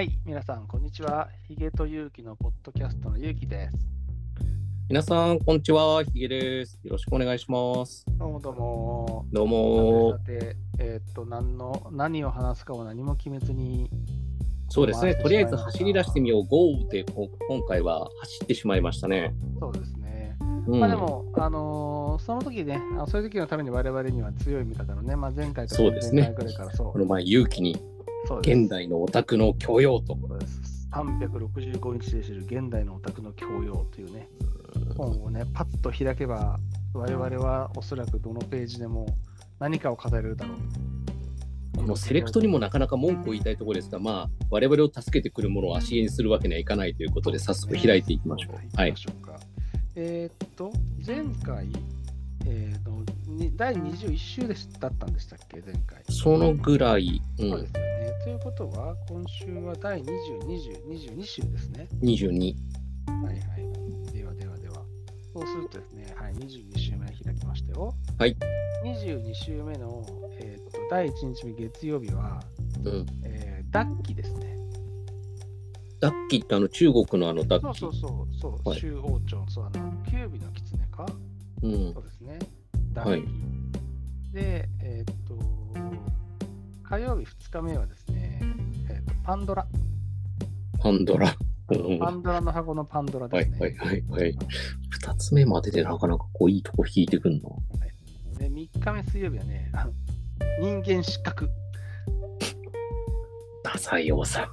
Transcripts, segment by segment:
はい、皆さん、こんにちは。ヒゲと勇気のポッドキャストの勇気です。皆さん、こんにちは。ひげです。よろしくお願いします。どうもどうも。どうもさ。て、えーっと、何の、何を話すかを何も決めずに、そうですね。回とりあえず走り出してみよう。GO! で、こ今回は走ってしまいましたね。そうですね。うんまあでも、あのーその時ね、そういう時のために我々には強い味方のね、まあ、前回かそうですね前々回ぐらいからそうこの前、勇気に現代のオタクの教養と。そうです365日で知る現代のオタクの教養というね、本をね、パッと開けば、我々はおそらくどのページでも何かを語れるだろう。このセレクトにもなかなか文句を言いたいところですが、まあ、我々を助けてくるものを足絵にするわけにはいかないということで、早速開いていきましょう。はい。えーっと、前回、えー、とに第21週でしだったんでしたっけ、前回。そのぐらい、うんそうですよ、ね。ということは、今週は第20、20、22週ですね。22。はいはい。ではではでは。そうするとですね、はい、22週目開きましたよ。はい。22週目の、えーっと第1日目月曜日は、うん。えー、ダッキですね。ダッキってあの中国のあのダッキ。そうそうそう、そう、はい周王朝、そう、あの、キュービの狐かうんそう。ですね。ダはい。で、えーっと、火曜日2日目はですね、えーっと、パンドラ。パンドラ。うんパンドラの箱のパンドラですね。はいはいはいはい。二つ目まででなかなかこういいとこ引いてくんな。で、3日目水曜日はね、あの人間失格。太宰治太宰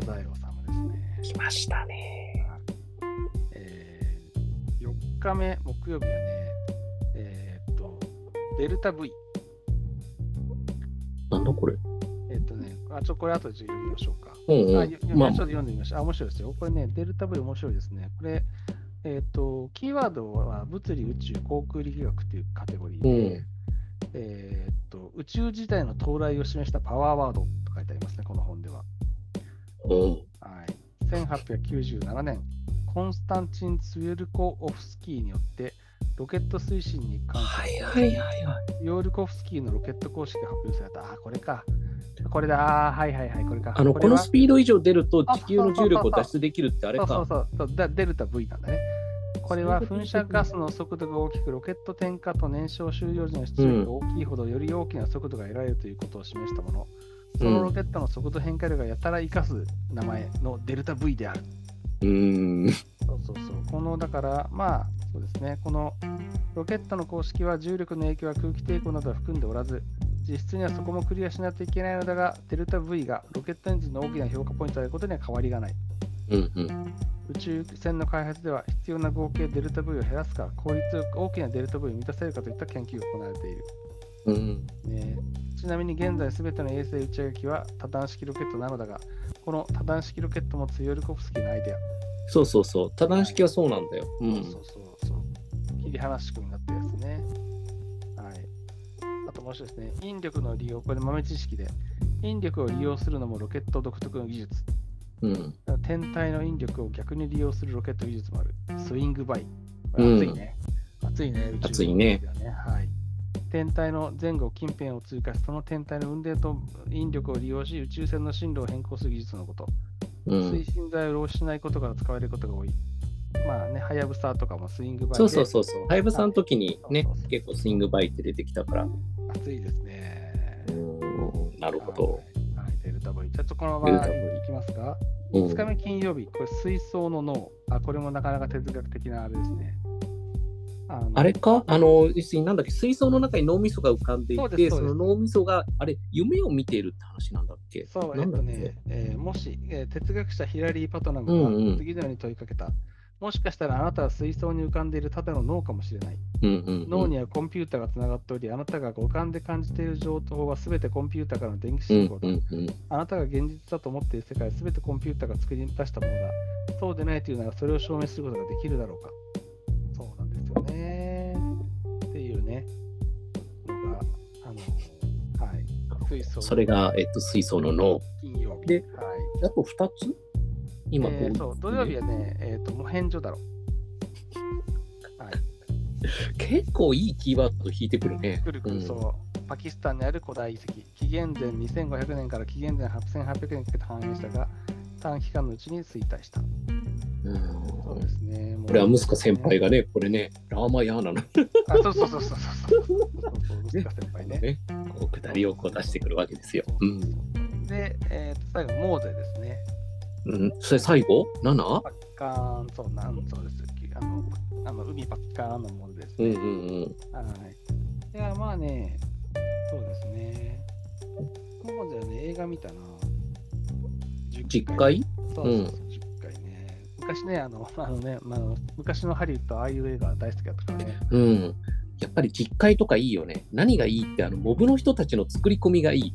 治ですね。来ましたね。えー、4日目木曜日はね、デルタ V。なんだこれ？えーっとね、あ、ちょ、これ後で読みましょうか。うんあ、うん。まあよちょっと、読んでみました。あ、面白いですよ。これね、デルタ V 面白いですね。これ、えっ、と、キーワードは物理、宇宙、航空力学というカテゴリーうで、ん。えっ、と、宇宙時代の到来を示したパワーワードと書いてありますね、この本では。うん。はい。1897年、コンスタンチン・ツウェルコオフスキーによって、ロケット推進に関する、はいはいはいはい。ヨールコフスキーのロケット公式が発表された。あ、これか。これだ。はいはいはい、これか。あの、このスピード以上出るとあ地球の重力を脱出できるってあれそうそか。うそうそうだデルタ V なんだね。これは噴射ガスの速度が大きく、ロケット点火と燃焼終了時の出力が大きいほど、より大きな速度が得られるということを示したもの。そのロケットの速度変化量がやたら生かす名前のデルタ V である。うーん。そうそうそう。この、だから、まあ、そうですね。このロケットの公式は重力の影響は空気抵抗などは含んでおらず、実質にはそこもクリアしないといけないのだが、デルタ V がロケットエンジンの大きな評価ポイントであることには変わりがない。うんうん。宇宙船の開発では必要な合計デルタ V を減らすか、効率よく大きなデルタ V を満たせるかといった研究が行われている。うん。ねちなみに現在すべての衛星打ち上げ機は多段式ロケットなのだが、この多段式ロケットもツヨルコフスキーのアイデア。そうそうそう。多段式はそうなんだよ。うん。そうそう。切り離し仕組みになったやつね。はい。あともう一つですね、引力の利用、これ豆知識で、引力を利用するのもロケット独特の技術。うん。天体の引力を逆に利用するロケット技術もある。スイングバイ。これうん熱いね。熱いね。宇宙熱いねはい。天体の前後近辺を通過し、その天体の運動と引力を利用し、宇宙船の進路を変更する技術のこと。うん推。進剤を浪費しないことから使われることが多い。まあね、はやぶさとかもスイングバイでそうそうそうそう。ハイブさんの時にね結構スイングバイって出てきたから。熱いですね。うん。なるほど。はい。はい、デルタ V。じゃあちょっとこのままいきますか？うん2日目金曜日、これ水槽の脳。あ、これもなかなか哲学的なあれですね。あのあれか？あの、なんだっけ、水槽の中に脳みそが浮かんでいて、そその脳みそが、あれ、夢を見ているって話なんだっけ？そう、えなんだっけ？っとね、えーもし、えー哲学者ヒラリー・パトナムうんうんが次のように問いかけた。もしかしたらあなたは水槽に浮かんでいるただの脳かもしれない。脳にはコンピューターがつながっており、あなたが五感で感じている情報はすべてコンピューターからの電気信号だ。あなたが現実だと思っている世界はすべてコンピューターが作り出したものだ。そうでないというならそれを証明することができるだろうか。そうなんですよね。っていうね、のが、あの、はい。水槽それが、えっと、水槽の脳。金曜日。ではい。あと2つ？今、えーそう、土曜日はね、えっ、と、モヘンジョだろ。はい。結構いいキーワード引いてくるね。くるくる、うんそう。パキスタンにある古代遺跡。紀元前2500年から紀元前8800年にかけて繁栄したが、短期間のうちに衰退した。そうですね。これは息子先輩がね、これね、ラーマヤーナのあ、そうそうそうそうそう。息子先輩ね。ね、こう下りをこう出してくるわけですよ。うん。で、えー、と最後、モーゼですね。うん、それ最後 ?7? パッカーン、そうなんそうです。あの、あの海パッカーンのモーゼですね。うんうんうん。はい。いや、まあね、そうですね。モーゼはね、映画見たな。10回そうそうそう、10回ね。昔ね、あの、あのね、まあ、昔のハリウッド、ああいう映画大好きだったからね。うん。やっぱり実会とかいいよね。何がいいって、あの、モブの人たちの作り込みがいい。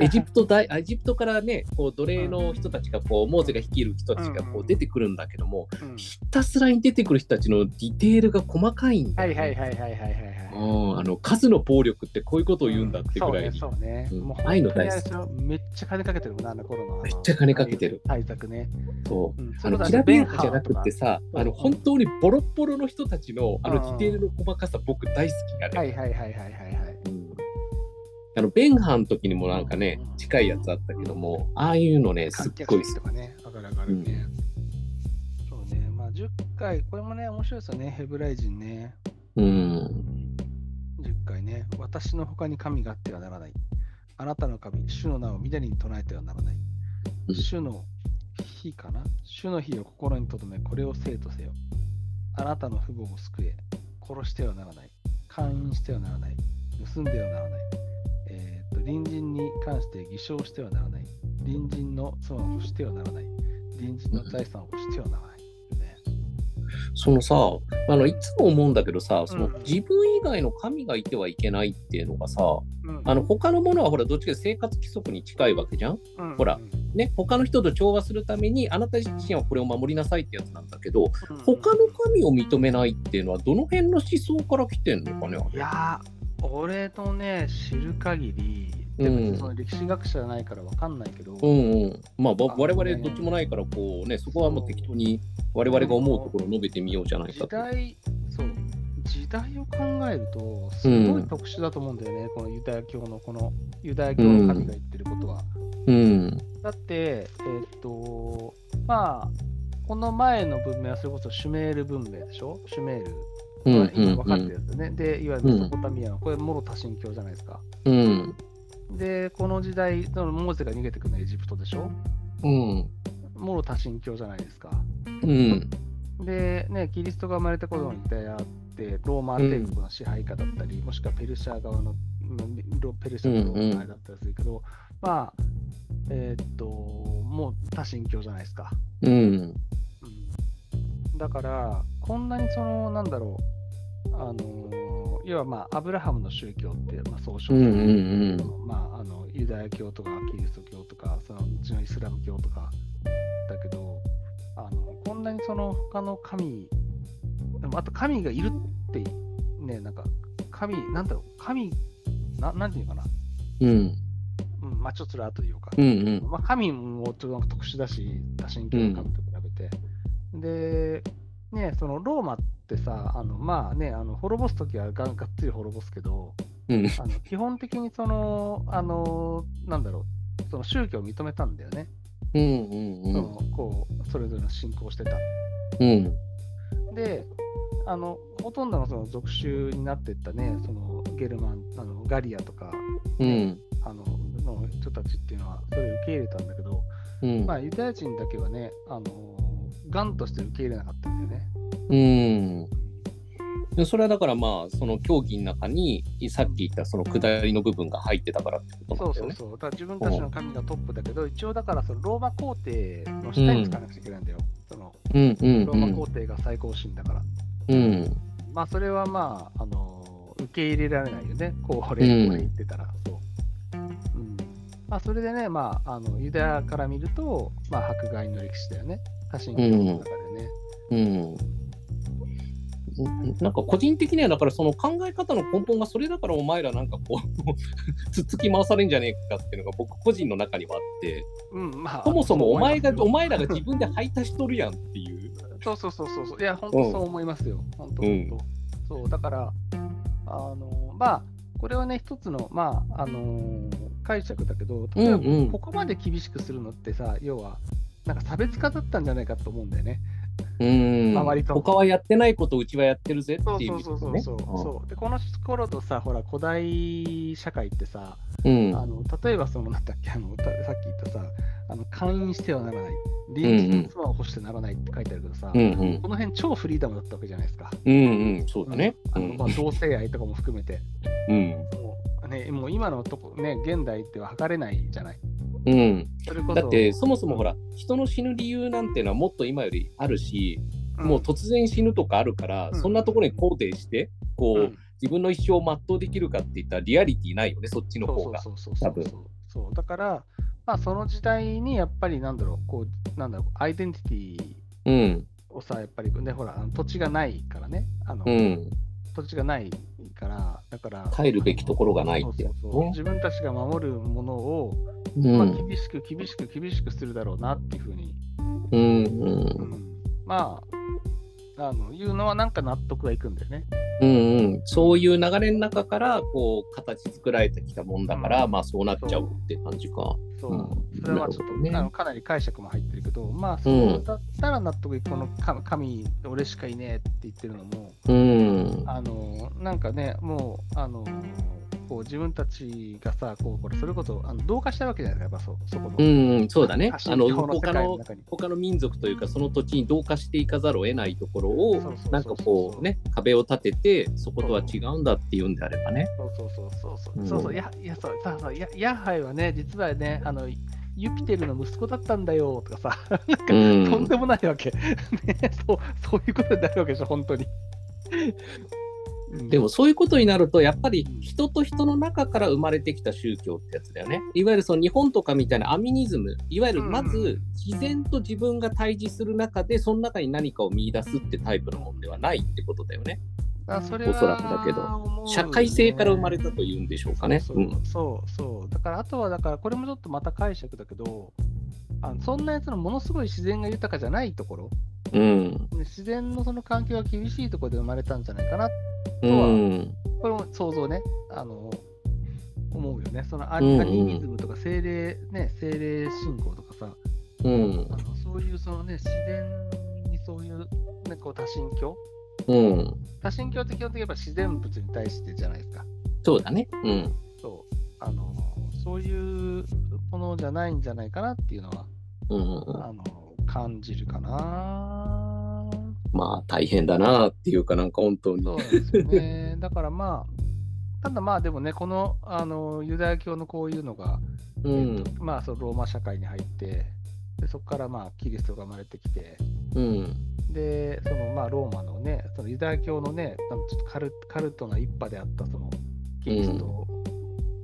エジプト大、エジプトからね、こう奴隷の人たちが、こう、モーゼが率いる人たちがこう出てくるんだけども、うんひたすらに出てくる人たちのディテールが細かいんだね、いはいはいはいはいはいはい。うんあの数の暴力ってこういうことを言うんだってぐらいうね、そうね。うんもうああいうの大好きめっちゃ金かけてるもんな、あの頃の。めっちゃ金かけてる。対策ね。そううんあのきらびやかじゃなくてさ。あの本当にボロッボロの人たちのあのうんディテールの細かさ、僕大好きあれ、はいはいはいはいはいはい。うんあのベンハンの時にもなんかねうん、近いやつあったけども、ああいうのね、すっごい好き席とかね、わかるわかるね。そうね、まあ10回、これもね、面白いですよね、ヘブライ人ね。うん。10回ね、私の他に神があってはならない。あなたの神、主の名を緑に唱えてはならない。うん主の日かな？主の日を心に留め、これを生とせよ。あなたの父母を救え。殺してはならない。勧誘してはならない。盗んではならない。えーっと、隣人に関して偽証してはならない。隣人の妻をしてはならない。隣人の財産をしてはならない。ね、そのさ、あのいつも思うんだけどさ、そのうん自分以外の神がいてはいけないっていうのがさ、うん。あの他のものはほらどっちか生活規則に近いわけじゃん？うん。ほらうんね、他の人と調和するためにあなた自身はこれを守りなさいってやつなんだけど、うん。他の神を認めないっていうのはどの辺の思想から来てんのかねいやー、俺のね、知る限り、うんその歴史学者じゃないからわかんないけど、うんうん。まあ、我々どっちもないから、こうね、そこはもう適当に我々が思うところを述べてみようじゃないかと。時代、そう、時代を考えると、すごい特殊だと思うんだよね、このユダヤ教の、このユダヤ教の神が言ってることは。うん。だって、えーっと、まあ、この前の文明はそれこそシュメール文明でしょ？シュメール。うん。う今ん分かってるやつね。で、いわゆるメソポタミアの、これ、モロ多神教じゃないですか。うん。で、この時代、モーゼが逃げてくるのはエジプトでしょ？うん。モロ多神教じゃないですか。うん。で、ね、キリストが生まれた頃の時代あって、ローマ帝国の支配下だったり、もしくはペルシャ側の、ペルシャのうんうんあれだったりするけど、まあ、えーっと、もう多神教じゃないですか。うん。うん、だから、こんなにその、なんだろう、あの要はまあ、アブラハムの宗教って、まあ、総称うんうんまあ、あのユダヤ教とかキリスト教とか、そのうちのイスラム教とかだけど、あのこんなにその他の神、でもあと神がいるって、ね、なんか、神、なんだろう、神、ななんていうのかな、うん。うん、まあちょっとそれは後で言おうか。うんうん。まあ、神もちょっと特殊だし、多神教の神と比べて。で、ね、そのローマってさ、あのまあね、あの滅ぼすときはががっつり滅ぼすけど、うん。あの基本的にその、あの、なんだろう、その宗教を認めたんだよね。うんうんそのこうそれぞれの信仰してた。うん。で、あのほとんどのその属州になっていったね、そのゲルマン、あのガリアとか、うん。あのの人たちっていうのは、それを受け入れたんだけど、うん。まあ、ユダヤ人だけはね、あのガンとして受け入れなかったんだよね。うん。でそれはだからまあその競技の中にさっき言ったその下りの部分が入ってたからってことなんだよね。そうそうそう。だから自分たちの神がトップだけど、一応だからそのローマ皇帝の下につかなくちゃいけないんだよ。そのうんうんローマ皇帝が最高神だから。うんまあ、それはまあ、あの受け入れられないよね。こう、俺、うんこれ言ってたら。そう。うん。まあ、それでね、まあ、あのユダヤから見ると、まあ、迫害の歴史だよね。多神教の中でね。うん。なんか個人的にはだからその考え方の根本がそれだからお前らなんかこう つっつき回されんじゃねえかっていうのが僕個人の中にはあってうん、まあ、そもそもお前がお前らが自分で配達しとるやんっていう。そうそうそうそうそう。いや、本当そう思いますよ。本当、うん本当。そう、だから、あの、まあ、これはね、一つの、まあ、あの解釈だけど、例えば、うんうんここまで厳しくするのってさ、要は、なんか差別化だったんじゃないかと思うんだよね。うん。まあ割と。他はやってないことをうちはやってるぜっていうそうそうそう。そうそう。でこの頃とさほら古代社会ってさ、うん。あの例えばそのなんだっけあのたさっき言ったさあの勧誘してはならない。隣人の妻を欲してならないって書いてあるけどさ、うんうん。この辺超フリーダムだったわけじゃないですか。うんうん。そうだね。うん。あのまあ、同性愛とかも含めて、うん。もうね、もう今のとこ、ね、現代では測れないじゃない。うん。だってそもそもほら人の死ぬ理由なんていうのはもっと今よりあるし、うん。もう突然死ぬとかあるから、うん。そんなところに肯定してこう、うん。自分の一生を全うできるかって言ったらリアリティないよねそっちの方が。多分。そう。だから、まあ、その時代にやっぱりなんだろうこうなんだろうアイデンティティうん。をさやっぱりねほら土地がないからね。あの、うん。土地がないからだから帰るべきところがないってやつね。自分たちが守るものを、うまあ、ん厳しく厳しく厳しくするだろうなっていうふうに、うんうん。うん。まああのいうのはなんか納得がいくんだよね。うんうん、そういう流れの中からこう形作られてきたもんだから、うんまあそうなっちゃうって感じか。そう、うんそれはちょっと、ねあのかなり解釈も入ってるけど、まあ、そうだったら納得いく、この神神、俺しかいねえって言ってるのも、うん。あのなんかね、もう、あのこう自分たちがさ、こうこれそれこそあの同化したわけじゃないですか、やっぱそそこの。うん、そうだね。あの他の他の民族というかその土地に同化していかざるを得ないところをなんかこうね壁を立ててそことは違うんだっていうんであればね。そうそうそうそうそうう。んそうそう、や、いや、そう、さそうやヤハイはね、実はね、あの、ユピテルの息子だったんだよとかさ、なんか、うんとんでもないわけ。ね、そう、そういうことになるわけでしょ、本当に。うん。でもそういうことになるとやっぱり人と人の中から生まれてきた宗教ってやつだよね。いわゆるその日本とかみたいなアミニズム。いわゆるまうんず自然と自分が対峙する中でその中に何かを見出すってタイプのもんではないってことだよね。あそれはおそらくだけど。社会性から生まれたというんでしょうかね。そうそうそう。そうだからあとはだからこれもちょっとまた解釈だけどあのそんなやつのものすごい自然が豊かじゃないところ。うん。ね自然のその環境が厳しいところで生まれたんじゃないかなうん。これも想像ねあの思うよねそのアニミズムとか精霊ね精霊信仰とかさうんあ。のそういうそのね自然にそういう、ね、こう多神教うん。多神教って基本的にやっぱ自然物に対してじゃないですかそうだね。うん。そう、あの、そういうものじゃないんじゃないかなっていうのは、うん。あの、感じるかな。まあ大変だなっていうかなんか本当に。そうなんですよね。だからまあ、ただまあでもね、この、あの、ユダヤ教のこういうのが、うんえっ。とまあ、そのローマ社会に入って、でそこからまあ、キリストが生まれてきて、うん。で、そのまあ、ローマのね、そのユダヤ教のね、ちょっとカルカルトな一派であった、その、キリスト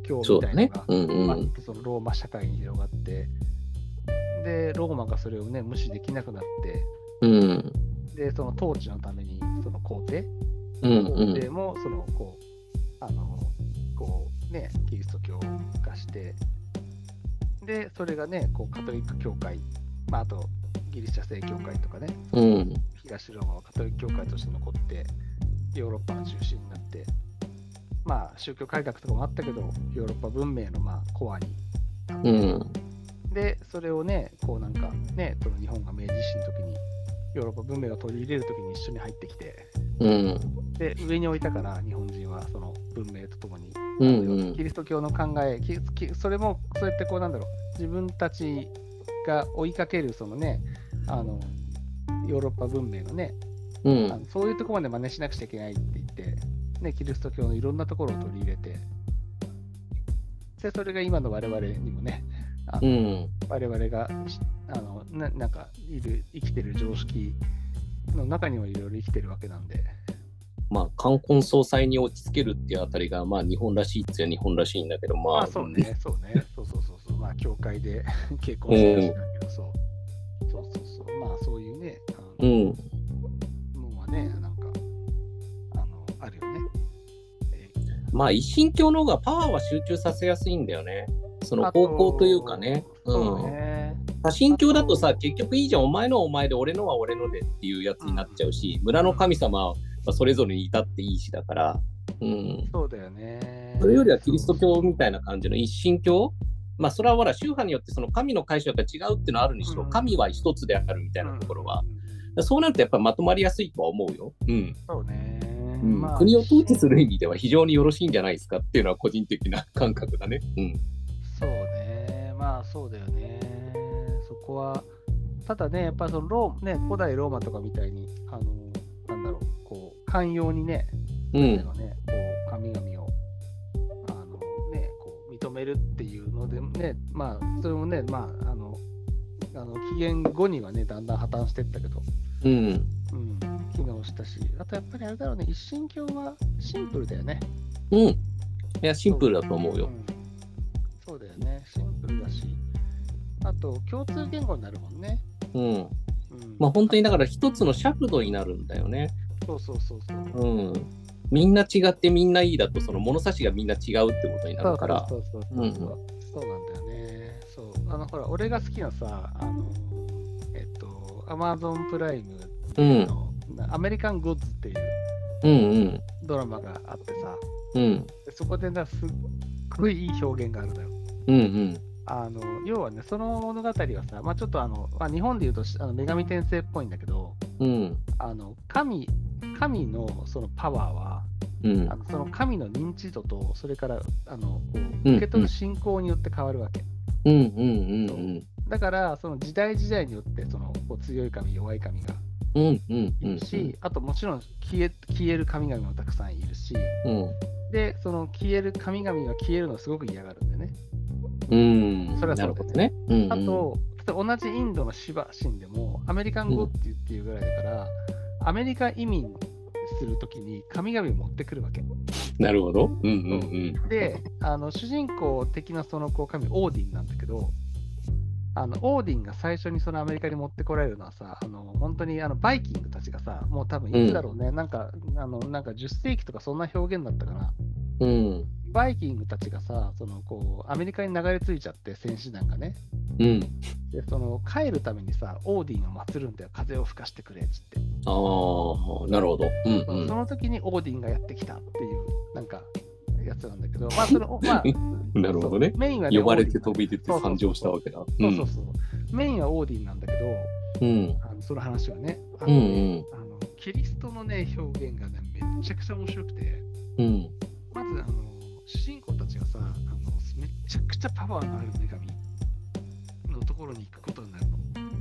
教みたいなのが、。うんうん。バッとそのローマ社会に広がって、で、ローマがそれをね、無視できなくなって、うん。で、その統治のために、その皇帝、うん皇うん。帝も、その、こう、あの、こう、ね、キリスト教化して、で、それがね、こう、カトリック教会、まあ、あと、ギリシャ正教会とかね、うん。東ローマはカトリック教会として残って、ヨーロッパの中心になって、まあ、宗教改革とかもあったけど、ヨーロッパ文明のまあコアになって、うん。で、それをね、こうなんかね、その日本が明治維新の時に、ヨーロッパ文明を取り入れる時に一緒に入ってきて、うん。で、上に置いたから、日本人はその文明とともに、うんあうんのキリスト教の考え、ききそれもそうやってこうなんだろう、自分たちが追いかけるそのね、あの、ヨーロッパ文明のね、うんあのそういうところまで真似しなくちゃいけないって言って、ね、キリスト教のいろんなところを取り入れて、で、それが今の我々にもね、あのうん。我々がしあのななんかいる生きてる常識の中にもいろいろ生きてるわけなんで、まあ、冠婚葬祭に落ち着けるっていうあたりが、まあ、日本らしいっつう日本らしいんだけど、まあ、まあそうね、そうね、そうそうそうそう、まあ教会で 結婚してるしだけど、そう、そうそうそう、まあそういうね、うん。のはね、なんか、あの、あるよね。えまあ、一神教の方がパワーは集中させやすいんだよね。その方向というかね。そううん。ね。多神教だとさ、結局いいじゃん、お前のはお前で、俺のは俺のでっていうやつになっちゃうし、村の神様はそれぞれにいたっていいしだから、うん。そうだよね。それよりはキリスト教みたいな感じの一神教？まあ、それはほら、宗派によってその神の解釈が違うっていうのはあるにしろ、うん神は一つであるみたいなところは、うんそうなるとやっぱまとまりやすいとは思うよ。うんそうね。うんまあ国を統治する意味では非常によろしいんじゃないですかっていうのは個人的な感覚だね。うん。そうね。まあそうだよね。そこは、ただね、やっぱそのロー、ね、古代ローマとかみたいに、あの、なんだろう、こう、寛容にね、うん。彼のね、こう神々をあの、ね、こう認めるっていうので、ね、まあ、それもね、まあ、あの、あの紀元後にはね、だんだん破綻していったけど、うん。うん、機能したし、あとやっぱりあれだろうね、一神教はシンプルだよね。うん。いや、シンプルだと思うよ。んそうだよね、シンプルだし、あと共通言語になるもんね。うん。うん、まあ本当にだから一つの尺度になるんだよね。そうそうそうそう。うん。みんな違ってみんないいだと、その物差しがみんな違うってことになるから。そうそうそうそうそう、そうなんだよね。そう。あの、ほら、俺が好きなさ、あの、えっと、アマゾンプライムうん。の、アメリカン・グッズっていううんうん。ドラマがあってさ、うん。でそこでな、すっごいいい表現があるのよ。うんうん。あの、要はね、その物語はさ、まあちょっとあの、まあ、日本で言うとしあの女神転生っぽいんだけど、うん。あの、神、神のそのパワーは、うんあ。のその神の認知度と、それから、あの、受け取る信仰によって変わるわけ。うんうんうんだから、その時代時代によって、そのこう強い神、弱い神がいるし、あともちろん消え消える神々もたくさんいるし、うん。で、その消える神々が消えるのをすごく嫌がるんでね。うん。それはそうだねあと、同じインドのシバ神でも、アメリカン語って言っていうぐらいだから、アメリカ移民するときに神々を持ってくるわけ。なるほど。うんうんうん。で、あの主人公的なそのこう神、オーディンなんだけど、あのオーディンが最初にそのアメリカに持ってこられるのはさ、あの本当にあのバイキングたちがさ、もう多分いつだろうね、なんかあのなんか10世紀とかそんな表現だったかな。うん。バイキングたちがさ、そのこうアメリカに流れ着いちゃって、戦士団がね。うん。で、その帰るためにさ、オーディンを祀るんだよ、風を吹かしてくれっつって。ああ、なるほど。うんうん。その時にオーディンがやってきたっていう、なんか、やつなんだけど、まあ、その、まあ、なるほどねメインはね、呼ばれて飛び出て参上したわけだ。そうそうそう。メインはオーディンなんだけど、うん。あのその話はね、あうんうん。あのキリストのね、表現がね、めちゃくちゃ面白くて、うん。まず、あの、主人公たちがさ、あのめちゃくちゃパワーのある女神のところに行くことになるの。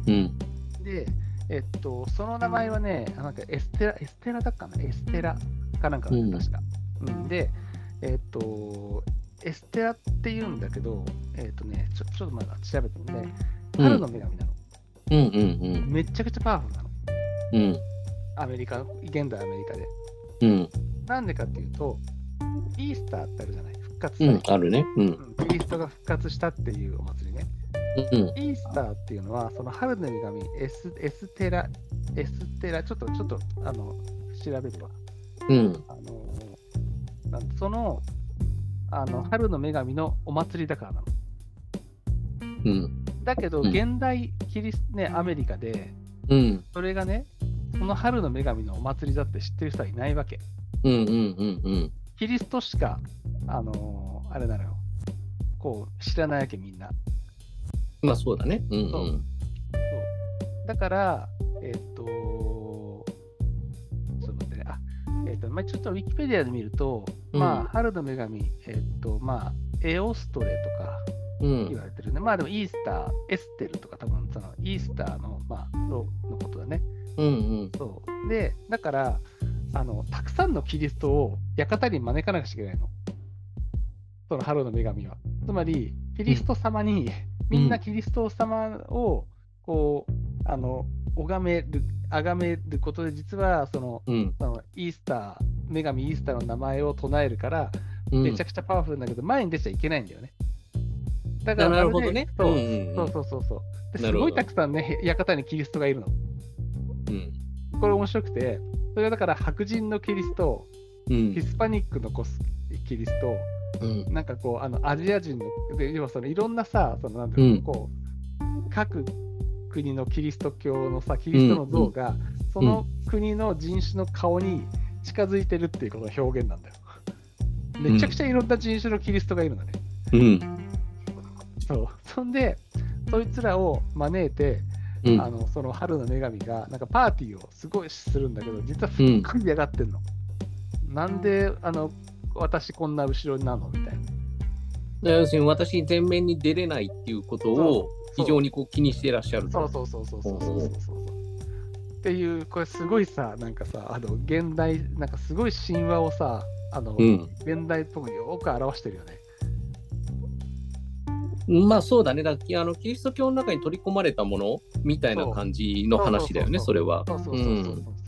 うん。で、えっと、その名前はね、あなんかエステラ、エステラだっかな、エステラかなんか確か。うん、で、えっと、エステラって言うんだけど、えっとね、ちょちょっとまだ調べてみて、うん春の女神なの。うんうんうん。めちゃくちゃパワフルなの。うん。アメリカ、現代アメリカで。うん。なんでかっていうと、イースターってあるじゃない、復活うん。祭。あるね。うん。うんキリストが復活したっていうお祭りね。うん。イースターっていうのは、その春の女神エス、エステラ、エステラ、ちょっと、ちょっと、あの、調べるわ。うん。あのその、あの、春の女神のお祭りだからなの。うん。だけど、うん現代キリス、ね、アメリカで、うん。それがね、その春の女神のお祭りだって知ってる人はいないわけ。うん。うん。うん。うん。キリストしか、あのあれなのよ。こう、知らないわけ、みんな。まあそうだね。うん。うん。そうだから、えっ、と、ちょっと待ってね、あ、えっ、と、まあ、ちょっとウィキペディアで見ると、うんまあ、春の女神、えっ、と、まあ、エオストレとかうん。言われてるね。まあでも、イースター、エステルとか、多分そのイースターの、まあ、ののことだね。うん。うん。そう。で、だから、あの、たくさんのキリストを館に招かなくちゃいけないの。その春の女神は。つまり、キリスト様に、みんなキリスト様を、こう、あの、拝める、崇めることで、実は、その、うん。そのイースター、女神イースターの名前を唱えるから、うん。めちゃくちゃパワフルだけど、前に出ちゃいけないんだよね。だから、なるほどねそう,、うんうんうんそうそうそうすごいたくさんね、館にキリストがいるの。うん。これ面白くて、それはだから白人のキリスト、うんヒ。スパニックのコスキリスト、うん。なんかこう、あのアジア人の、で要はそのいろんなさ、そのなんていうの、うんこう、各国のキリスト教のさ、キリストの像が、その国の人種の顔に近づいてるっていうことの表現なんだよ。めちゃくちゃいろんな人種のキリストがいるのね。うん。そう。そんで、そいつらを招いて、うんあのその春の女神がなんかパーティーをすごいするんだけど、実はすっごい嫌がってんの。なんであの私こんな後ろになるの？みたいな。要するに私前面に出れないっていうことを非常にこう気にしてらっしゃるそうそうそうそうそうそうそうっていうこれすごいさなんかさあの現代なんかすごい神話をさあの、うん、現代っぽくよく表してるよね。まあそうだね。だあのキリスト教の中に取り込まれたものみたいな感じの話だよねそれは。そうそうそうそう。そう,そう,そう,そう,そう。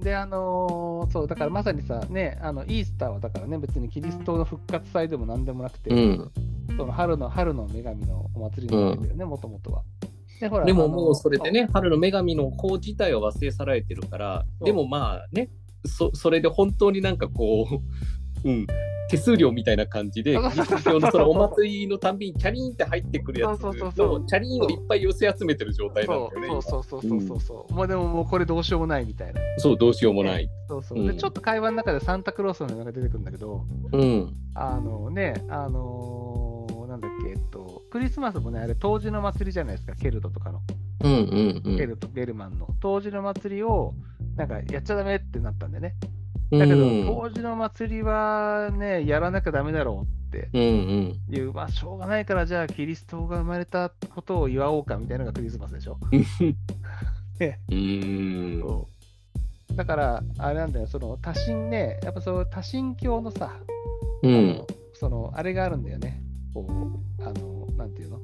で、あのーそう、だからまさにさ、ね、あのイースターはだからね、別にキリストの復活祭でもなんでもなくて、うん。その春の春の女神のお祭りなんだよね、もともとは。でほらでももうそれでね、春の女神の方自体は忘れ去られてるから、でもまあね、そそれで本当になんかこう、うん、手数料みたいな感じで、そうキリスト教のそのお祭りのたんびにチャリーンって入ってくるやつそうそうそうそうと、チャリーンをいっぱい寄せ集めてる状態なんそだよね。うそうそうそうそうそう、もうでももうこれどうしようもないみたいな。今そう、どうしようもない。そうそう。うんで、ちょっと会話の中でサンタクロースの名前が出てくるんだけど、うん。あのね、あのーなんだっけ、えっと、クリスマスもね、あれ、冬至の祭りじゃないですか、ケルトとかの。うんうんうん。ケルト、ゲルマンの。冬至の祭りを、なんか、やっちゃダメってなったんでね。だけど、うん冬至の祭りはね、やらなきゃダメだろうってうんうん。いう、まあ、しょうがないから、じゃあ、キリストが生まれたことを祝おうかみたいなのがクリスマスでしょ。うー ん。そうだから、あれなんだよ、その多神ね、やっぱその多神教のさ、あうんの。そのあれがあるんだよね。こう、あの、なんていうの？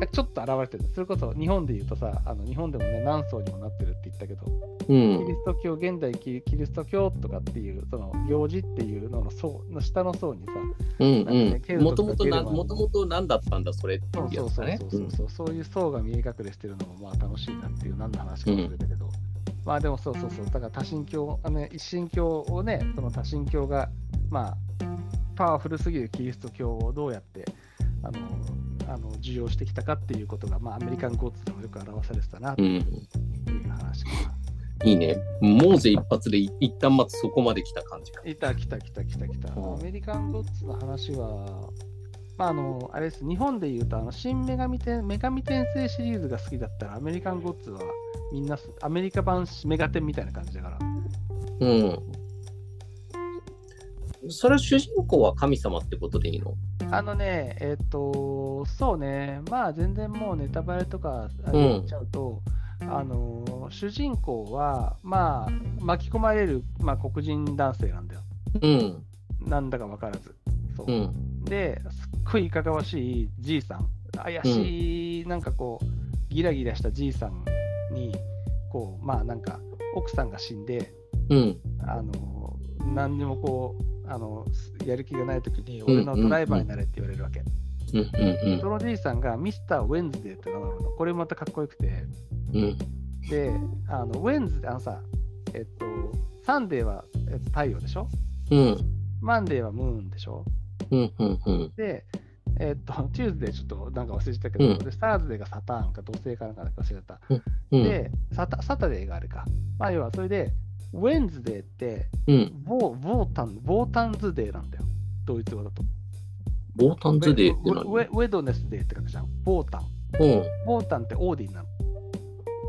こう、ちょっと現れてる。それこそ日本で言うとさ、あの日本でもね、何層にもなってるって言ったけど、うキんリ。スト教、現代キリキリスト教とかっていう、その行事っていうのの層の下の層にさ、もともとな、ゲルマンもともと何だったんだ、それってそうそうそういうやつだね。そう。そう、そういう層が見え隠れしてるのもまあ楽しいなっていう何の話か忘れたけど、まあでもそうそうそう、だから多神教、あのね、一神教をね、その多神教が、まあ、パワフルすぎるキリスト教をどうやって、あの、あの受容してきたかっていうことが、まあ、アメリカンゴッツでもよく表されてたなとう。いうん話かな。いいね。モーゼ一発でい一旦まずそこまで来た感じか。いた、来た、来た、来た、来た。うんアメリカンゴッツの話は、まあ、あの、あれです、日本で言うと、あの、新女神転、女神転生シリーズが好きだったら、アメリカンゴッツは、みんなす、アメリカ版メガテンみたいな感じだから。うん。それは主人公は神様ってことでいいの？あのね、えっ、と、そうね、まあ、全然もうネタバレとか言っちゃうと、あの、主人公は、まあ、巻き込まれる、まあ、黒人男性なんだよ。うん。なんだか分からず。そう。うん。で、すっごいいかがわしいじいさん、怪しい、なんかこう、ギラギラしたじいさんに、こう、まあなんか、奥さんが死んで、うん。あの、何にもこう、あの、やる気がないときに、うん俺のドライバーになれって言われるわけ。うん。うん。そのじいさんがミスター・ウェンズデーって名乗るの。これまたかっこよくて。うん。で、あの、 Wednesday、あのさ、えっと、 Sunday は、えっと、太陽でしょ？うん。 Monday は moon でしょ？うん。うん。うん。で、えっと、 Tuesday ちょっとなんか忘れてたけど、うんで、 Thursday が Saturn か土星かなんか忘れた。うん。でサタ、 Saturday があれか。まあ、要はそれで、 Wednesday って、うん。ボーボータン、ボータンズデーなんだよ。ドイツ語だと。ボータンズデーって何？ウェウェドネスデーって書くじゃん。ボータン。うん。ボータンってオーディンなの。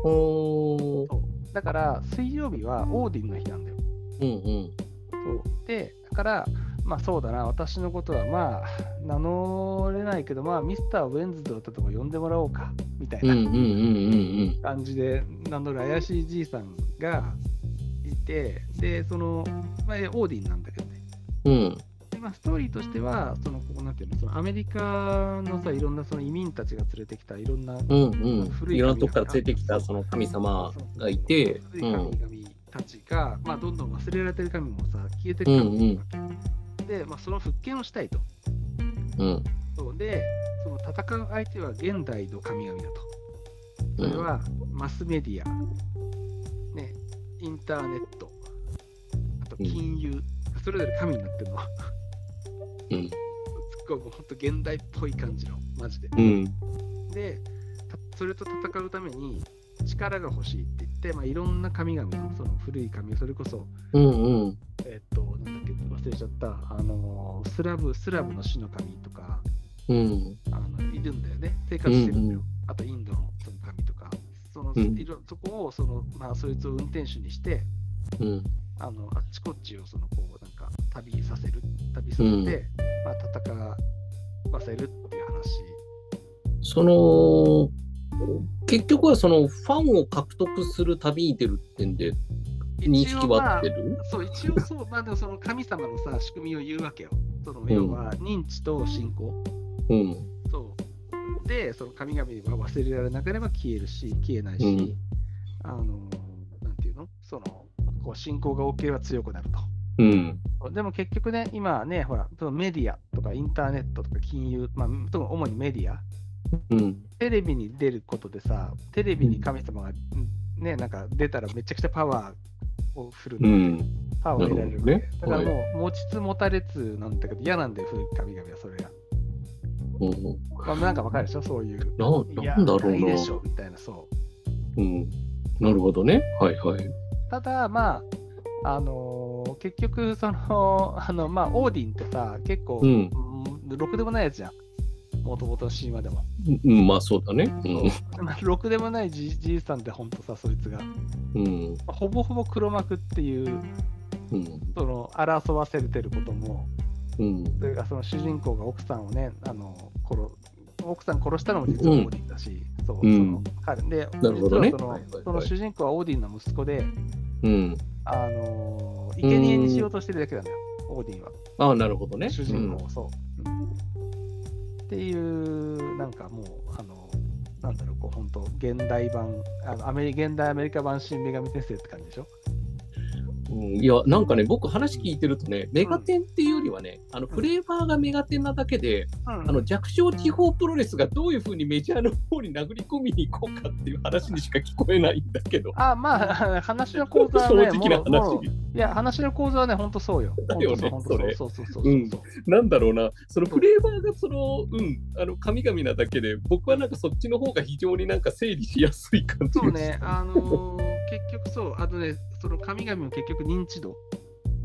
おだから、水曜日はオーディンの日なんだよ。うん。うん。そうで、だから、まあそうだな、私のことはまあ、名乗れないけど、まあ、ミスター・ウェンズデーとでも呼んでもらおうか、みたい。な。感じで名乗る怪しいじいさんがいて、で、その、まあ、オーディンなんだけどね。うん。でまあ、ストーリーとしては、その、ここなんていうの、そのアメリカのさ、いろんなその移民たちが連れてきたいろんな、うん。うん。古いいろんなとこから連れてきたその神様がいて、古いうん。神々たちが、まあ、どんどん忘れられてる神もさ、消えてる神もいるわけ。で、まあ、その復権をしたいと。うん。そうで、その戦う相手は現代の神々だと。それはマスメディア、ね、インターネット、あと金融、それぞれ神になってるの。うん。すっごいもうほんと現代っぽい感じの、マジで。うん。で、たそれと戦うために力が欲しいって言って、まあ、いろんな神々のその古い神、それこそ、うん。うん。えっと、なんだっけ、忘れちゃった、あのースラブ、スラブの死の神とか、うん。あのるんだよね。生活してるんだよ。うんあとインドのいろそこをその、まあ、そいつを運転手にして、うん。あのあっちこっちをそのこうなんか旅させる、旅させて、うんまあ、戦わせるっていう話。その、結局はそのファンを獲得する旅に出るってんで、認識は合ってる？まあ、そう、一応そう、まあでもその神様のさ、仕組みを言うわけよ。その要は認知と信仰。うん。で、その神々は忘れられなければ消えるし、消えないし、うんあの、なんていうの？その、こう信仰が多ければ強くなると。うん。でも結局ね、今ね、ほら、そのメディアとかインターネットとか金融、まあ、主にメディア、うん。テレビに出ることでさ、テレビに神様が、ね、なんか出たらめちゃくちゃパワーを振るうん。パワーを得られるねだからもう、持ちつ持たれつなんだけど、嫌なんだよ、古い神々はそれが。うんまあ、なんかわかるでしょ、そういう。な、いやなんだろうなないで。しょ、みたいな、そう。うん。なるほどね。はいはい。ただ、まあ、あのー結局、その、あの、まあ、オーディンってさ、結構、うんうんろくでもないやつじゃん。もともとの神話でも。うん、まあそうだね。まあ ろくでもないじじいさんってほんとさ、そいつが。うん。ほぼほぼ黒幕っていう、うん。その、争わせてることも、うん。それからその主人公が奥さんをね、あの、殺、奥さん殺したのも実はオーディンだし、そう、うんその、彼で、なるほどね実はその、はいはいはいその主人公はオーディンの息子で、うん。あのー、生贄にしようとしてるだけなんだよ、オーディンは。ああ、なるほどね。主人公を、そう、うんっていう、なんかもう、あの、なんだろう、こう、本当現代版、あのアメリ現代アメリカ版新女神先生って感じでしょ？うん。いや、なんかね、僕話聞いてるとね、メガテンっていうよりはね、あのフレーバーがメガテンなだけで、うん。あの弱小地方プロレスがどういうふうにメジャーの方に殴り込みに行こうかっていう話にしか聞こえないんだけど。あ、まあ、話の構造は正ね、直な話。いや、話の構造はね、本当そうよ。だよねそうそれ。そうそうそうそう。なんだろうな、そのフレーバーがその、うん、あの神々なだけで、僕はなんかそっちの方が非常になんか整理しやすい感じがそうね、あのー結局そう、あとね、その神々も結局認知度。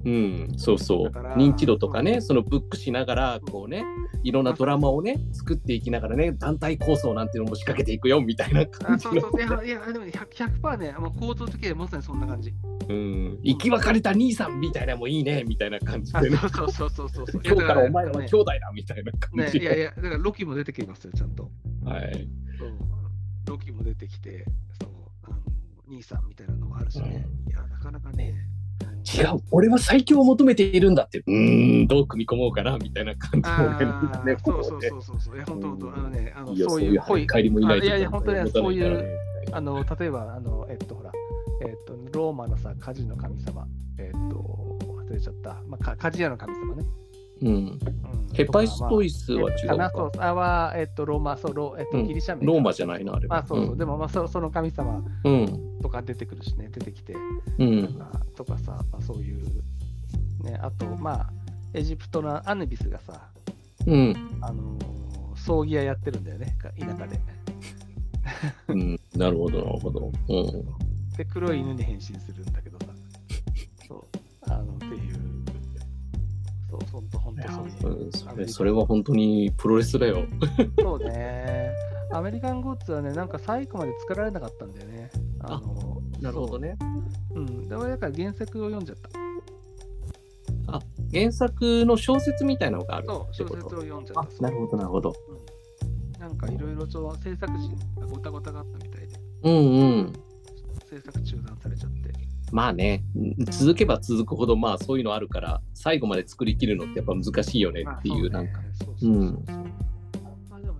うん、そうそう。認知度とかね、そのブックしながら、こうね、いろんなドラマをね、作っていきながらね、団体構想なんていうのも仕掛けていくよみたいな感あじのそうそう、いや、いやでもね 100%, 100%ね、まあ、構造的にはまさにそんな感じ。うん、生き別れた兄さんみたいなのもいいねみたいな感じあでね、そうそうそうそう。今日からお前らはね兄弟だみたいな感ね、じの。いやいや、だからロキも出てきますよ、ちゃんと。はい。そうロキも出てきて、そう、兄さんみたいなのもあるしね。いや、なかなかね。違う、俺は最強を求めているんだって、うーん、どう組み込もうかなみたいな感じのねそうそうそうそうそう。いや、本当本当、あのね、あのそそうういううい濃い、帰りもいないとあいやいや本当ね持たないからね。あの、例えば、あの、えっと、ほら、えっと、ローマのさ、火事の神様、えっと、忘れちゃった、まあ、か火事屋の神様ね。うん。うんヘパイストイスは違うかな、か。そう、あは、えっと、ローマ、そう、ロえっと、うんギリシャ名。ローマじゃないな、あれは。あ、そうそう、でも、まあ、そその神様うん。とか出てくるしね、出てきて、うん。とかさ、まあ、そういう、ね、あと、まあ、エジプトのアヌビスがさ、うん。あのー葬儀屋やってるんだよね、田舎で。うん。なるほど、なるほど。うん。で、黒い犬に変身するんだけどさ、そう、あの、っていう、そう、ほんと、ほんとそうそれそれは本当にプロレスだよ。そうね。アメリカンゴッツはね、なんか最後まで作られなかったんだよね。あのなるほどね。そううん。だから原作を読んじゃった。原作の小説みたいなのがあるそう、小説を読んじゃあった。、なるほど、なるほど。うん、なんかいろいろと制作陣がごたごたがあったみたいで、うんうん。制作中断されちゃって。まあね、うん続けば続くほど、まあそういうのあるから、最後まで作りきるのってやっぱ難しいよねっていう、なんか。でも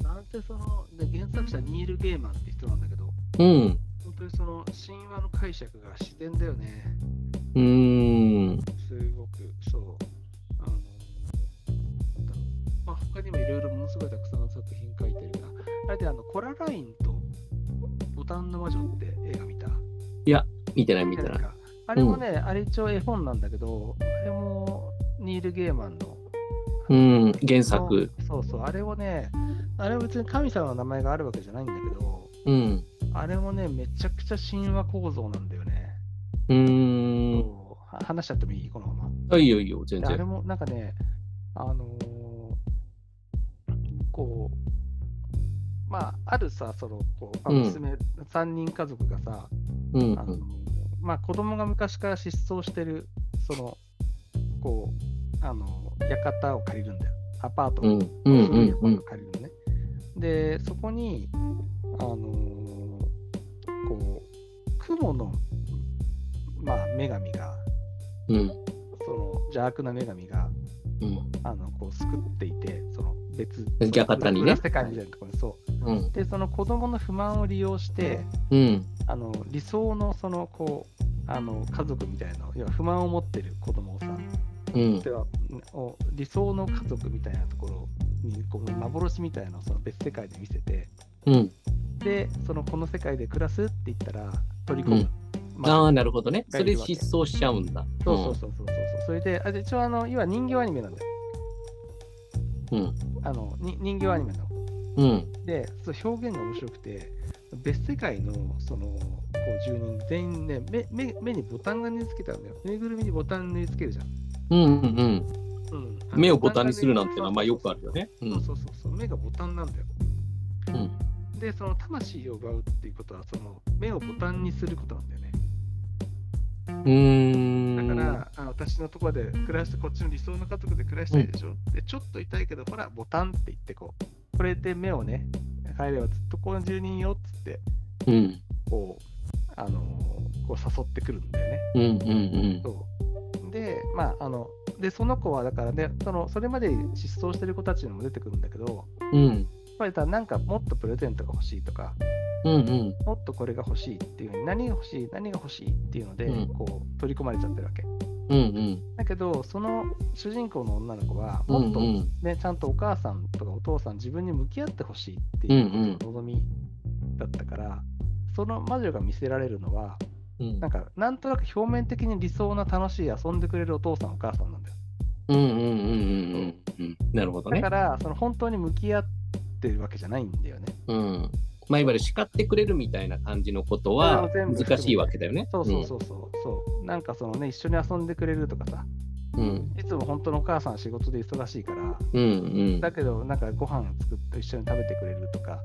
なんせその、で原作者ニール・ゲーマンって人なんだけど、うん。本当にその神話の解釈が自然だよね。うーん。すごく、そう。あの。まあ他にもいろいろものすごいたくさん作品書いてるが、あれであの、コララインとボタンの魔女って映画見た？見てない、見てない。かあれもね、あれ一応絵本なんだけど、あれもニール・ゲーマンの。うん、原作。そうそう、あれをね、あれは別に神様の名前があるわけじゃないんだけど、うん。あれもね、めちゃくちゃ神話構造なんだよね。うーん。話しちゃってもいい？このまま。あ、いいよいいよ、全然。であれもなんかね、あのーこう、まあ、あるさ、そのこうまあうん娘、3人家族がさ、うんあのまあ、子供が昔から失踪してる、その、こう、あの、館を借りるんだよ。アパート。をうんうん古いアパートうんを借りるのね。で、そこに、あのーこう、雲の、まあ、女神が、うん。その邪悪な女神が、うん。あの、こう、救っていて、その別、館にね。裏世界みたいなところに、そう。うん。で、その子供の不満を利用して、うん。あの理想のそのこうあの家族みたいな要は不満を持ってる子供をさうん。ではを理想の家族みたいなところにこう幻みたいなのをその別世界で見せてうん。でそのこの世界で暮らすって言ったら取り込む、うん。まあああなるほどね。それ失踪しちゃうんだ。そうそうそうそうそうそれであで一応あの要は人形アニメなんだよ。うん。あのに人形アニメの。うん。でそう表現が面白くて別世界のそのこう住人全員ね目目目にボタンが縫い付けてあるんだよぬいぐるみにボタン縫い付けるじゃん。うんうんうん。うん。目をボタンにするなんてのはまあよくある。るよね。うそうんそうそうそう、目がボタンなんだよ。うん。で、その魂を奪うっていうことは、その目をボタンにすることなんだよね。うーん。だから、あの私のところで暮らして、こっちの理想の家族で暮らしたいでしょ。で、ちょっと痛いけど、ほら、ボタンって言って、こう、これで目をね、変えればずっとこの住人よっつって、うん。こう、あのーこう誘ってくるんだよね。うんうんそう。で、まあ、あの、で、その子は、だからね、その、それまで失踪してる子たちにも出てくるんだけど、うん。うんやっぱりさ、なんかもっとプレゼントが欲しいとか、うんうん。もっとこれが欲しいっていうふうに、何が欲しい、何が欲しいっていうので、うん。こう、取り込まれちゃってるわけ。うんうん。だけど、その主人公の女の子は、うんもっと、うんね、ちゃんとお母さんとかお父さん、自分に向き合ってほしいっていう望みだったから、その魔女が見せられるのは、うん。なんか、なんとなく表面的に理想な楽しい遊んでくれるお父さん、お母さんなんだよ。うんうんうんうんうんうん。なるほどね。だから、その本当に向き合ってるわけじゃないんだよね。うん。まあいわゆる叱ってくれるみたいな感じのことは難しいわけだよね。そうそうそうそう。そう。なんかそのね、一緒に遊んでくれるとかさ、うん。いつも本当のお母さん仕事で忙しいから、うんうん。だけどなんかご飯作って一緒に食べてくれるとか、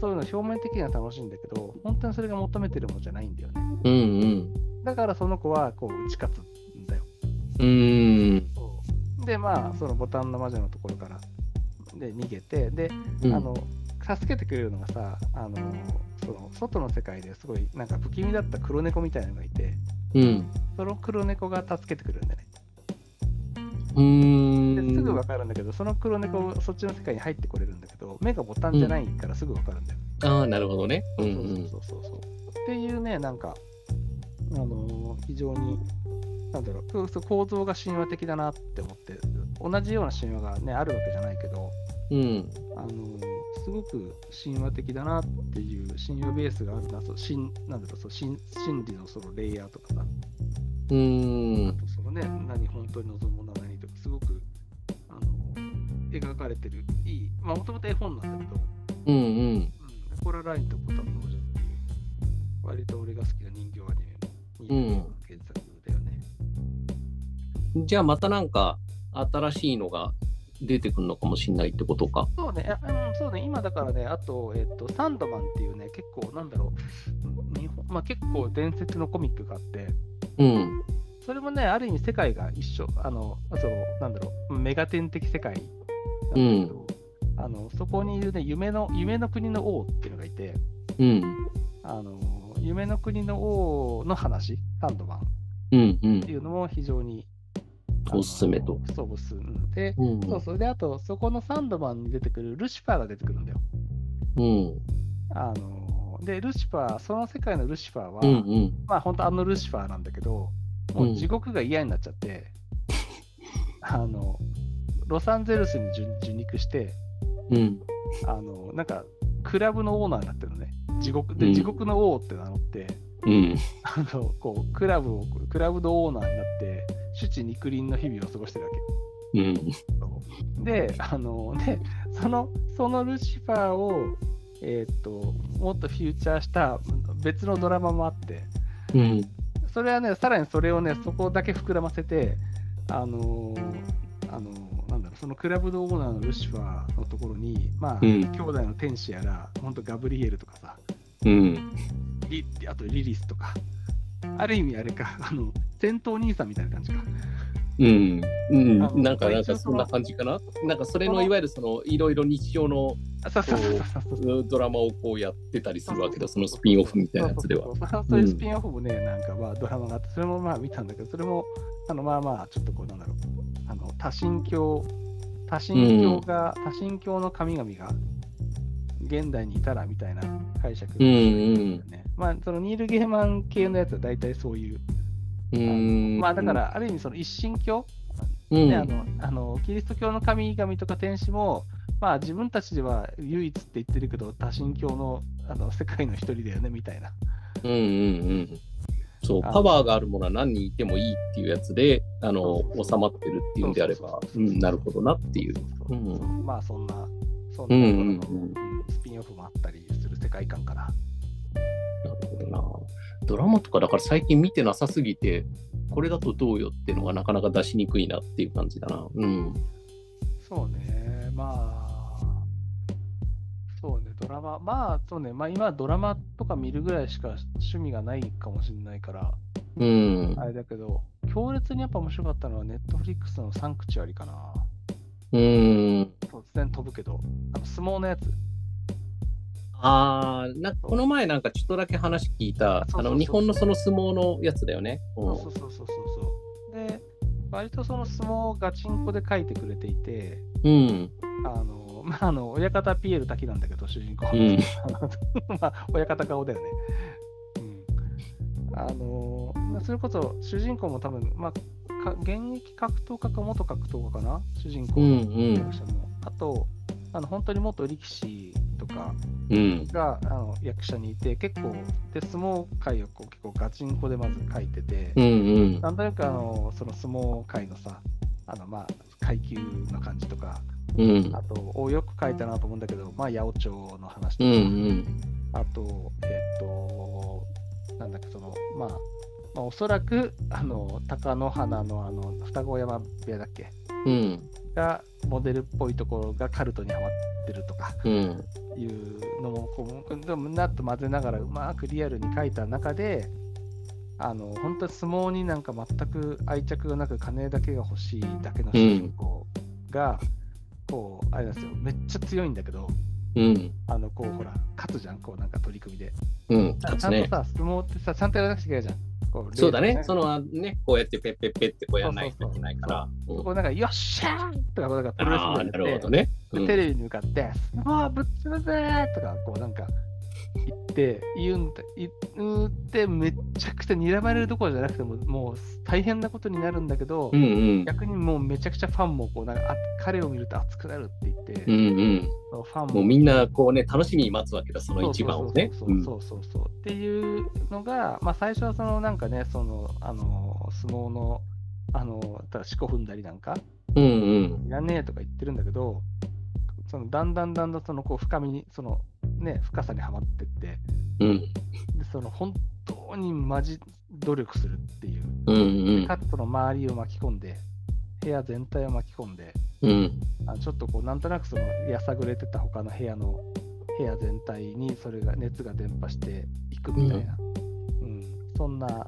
そういうの表面的には楽しいんだけど、本当にそれが求めてるものじゃないんだよね。うんうんだからその子はこう打ち勝つんだよ。うんで、まあ、そのボタンの魔女のところからで逃げて、で、うんあの、助けてくれるのがさ、あの、その外の世界ですごいなんか不気味だった黒猫みたいなのがいて、うんその黒猫が助けてくれるんだよね。うーん。ですぐ分かるんだけど、その黒猫、そっちの世界に入ってこれるんだけど、目がボタンじゃないからすぐ分かるんだよ。ああなるほどね。うそんうん。そうそうそうそう。っていうね、なんか、あのー非常に、なんだろうそうそう、構造が神話的だなって思って、同じような神話がね、あるわけじゃないけど、うん。あのーすごく神話的だなっていう神話ベースがあるな、そう神なんだろうそう神心理のそのレイヤーとかさ、うーん。そのね、何本当に望む描かれてる、いい、まあ、もともと絵本なんだけど、うんうん。うん、コララインとボタンの王女っていう、割と俺が好きな人形アニメの。うん。原作だよね。じゃあまたなんか新しいのが出てくるのかもしれないってことか。そうね、あうん、そうね、今だからね、あと、えっと、サンドマンっていうね、結構、なんだろう、日本まあ、結構伝説のコミックがあって、うん。それもね、ある意味世界が一緒、あの、その、なんだろう、メガテン的世界なんだけど、あのそこにいるね、夢の、夢の国の王っていうのがいて、うん。あの、夢の国の王の話、サンドマンっうん。うんて。いうのも非常に、あのおすすめと。そう、おすすめ。で、うん。そうそう。で、あと、そこのサンドマンに出てくるルシファーが出てくるんだよ。うん。あので、ルシファー、その世界のルシファーは、うん。うん。まあ、本当あのルシファーなんだけど、もう地獄が嫌になっちゃって、あの、ロサンゼルスに受受肉して、うん。あの、なんか、クラブのオーナーになってるのね。地獄で、うん地獄の王って名乗って、うん。あの、こう、クラブを、クラブのオーナーになって、主治肉林の日々を過ごしてるわけ。うん。で、あの、で、その、そのルシファーを、えーっと、もっとフューチャーした別のドラマもあって、うん。それはね、さらにそれをね、そこだけ膨らませて、あのーあのーなんだろう、そのクラブのオーナーのルシファーのところに、まあ、うん兄弟の天使やら、本当ガブリエルとかさ、うん。リあとリリスとか、ある意味あれか、あの、戦闘兄さんみたいな感じか。うん。うん。なんか、なんかそんな感じかな？なんかそれのいわゆるそのいろいろ日常の。ドラマをこうやってたりするわけだ、そのスピンオフみたいなやつでは。そうそうそうそういうスピンオフもね、なんかまあドラマがあって、それもまあ見たんだけど、それも、あのまあまあ、ちょっとこう、なんだろう、あの多神教、多神教が、多神教の神々が現代にいたらみたいな解釈うんうん。ね。まあ、そのニール・ゲーマン系のやつは大体そういう、うん。まあだか、ら、ある意味その一神教、うんねあのあのキリスト教の神々とか天使も、まあ自分たちでは唯一って言ってるけど、多神教のあの世界の一人だよねみたいな。うんうんうん。そう、あパワーがあるものは何人いてもいいっていうやつで、あの収まってるっていうんであればなるほどなっていう。まあそんな、そんなところの。スピンオフもあったりする世界観かな。なるほどな。ドラマとかだから最近見てなさすぎて、これだとどうよっていうのがなかなか出しにくいなっていう感じだな。うん。そうね、まあ、ドラマ、まあそうね、まあ今ドラマとか見るぐらいしか趣味がないかもしれないから、うん。あれだけど、強烈にやっぱ面白かったのは、ネットフリックスのサンクチュアリかな。うん。突然飛ぶけど、あの相撲のやつ。ああ、なんかこの前なんかちょっとだけ話聞いた、あの日本のその相撲のやつだよね。うんそうそうそうそうそう。で、割とその相撲をガチンコで書いてくれていて、うん。あの、まあ、あの、親方ピエール滝なんだけど、主人公。うん。まあ、親方顔だよね。うん。あの、まあそれこそ主人公も多分、まあ、か現役格闘家か元格闘家かな？主人公のうんうん役者も。あと、あの本当に元力士とかうん。があの役者にいて、結構、で相撲界をこう結構ガチンコでまず書いてて、うんうん。なんとなくあのその相撲界のさ、あのまあ階級の感じとか、うんあと、およく書いたなと思うんだけど、まあ、八百長の話とうか、んあと、えっ、と、なんだっけ、その、まあ、まあ、おそらく、あの、貴乃花の、あの、双子山部屋だっけ？うん。うん。が、モデルっぽいところがカルトにはまってるとかうん。いうのも、こう、でも、なっと混ぜながら、うまくリアルに書いた中で、あの、本当に相撲になんか全く愛着がなく、金だけが欲しいだけの主人公が、こう、あれなんですよ、めっちゃ強いんだけど、うん。あの、こう、ほら、勝つじゃん、こう、なんか取り組みで。うん。ちゃん。とさ、相撲ってさ、ちゃんとやらなくちゃいけないじゃん。こうそうだね。そ、のね、こうやってペッペッペってこうやらないといけないから。こうなんか、よっしゃーとか、なんかプロレスになるほどね。うんでテレビに向かって、もうぶっ潰せーとか、こうなんか言って、言うんだ、言うってめっちゃくちゃ睨まれるどころじゃなくても、もう大変なことになるんだけど、うんうん。逆にもうめちゃくちゃファンもこうなんかあ彼を見ると熱くなるって言って、うんうん。ファンももうみんなこうね、楽しみに待つわけだ、その一番をね。そううんそうそうそうそうそうっていうのが、まあ、最初はそのなんかね、そのあの相撲のあのただ四股踏んだりなんか、うんうん。いらねえとか言ってるんだけど、そのだんだんだんだんそのこう深みに、そのね、深さにはまってって、うん。でその本当にマジ努力するっていう、うんかつその周りを巻き込んで、部屋全体を巻き込んで、うん。うんあのちょっとこうなんとなくそのやさぐれてた他の部屋の部屋全体にそれが熱が伝播していくみたいな、うん。そんな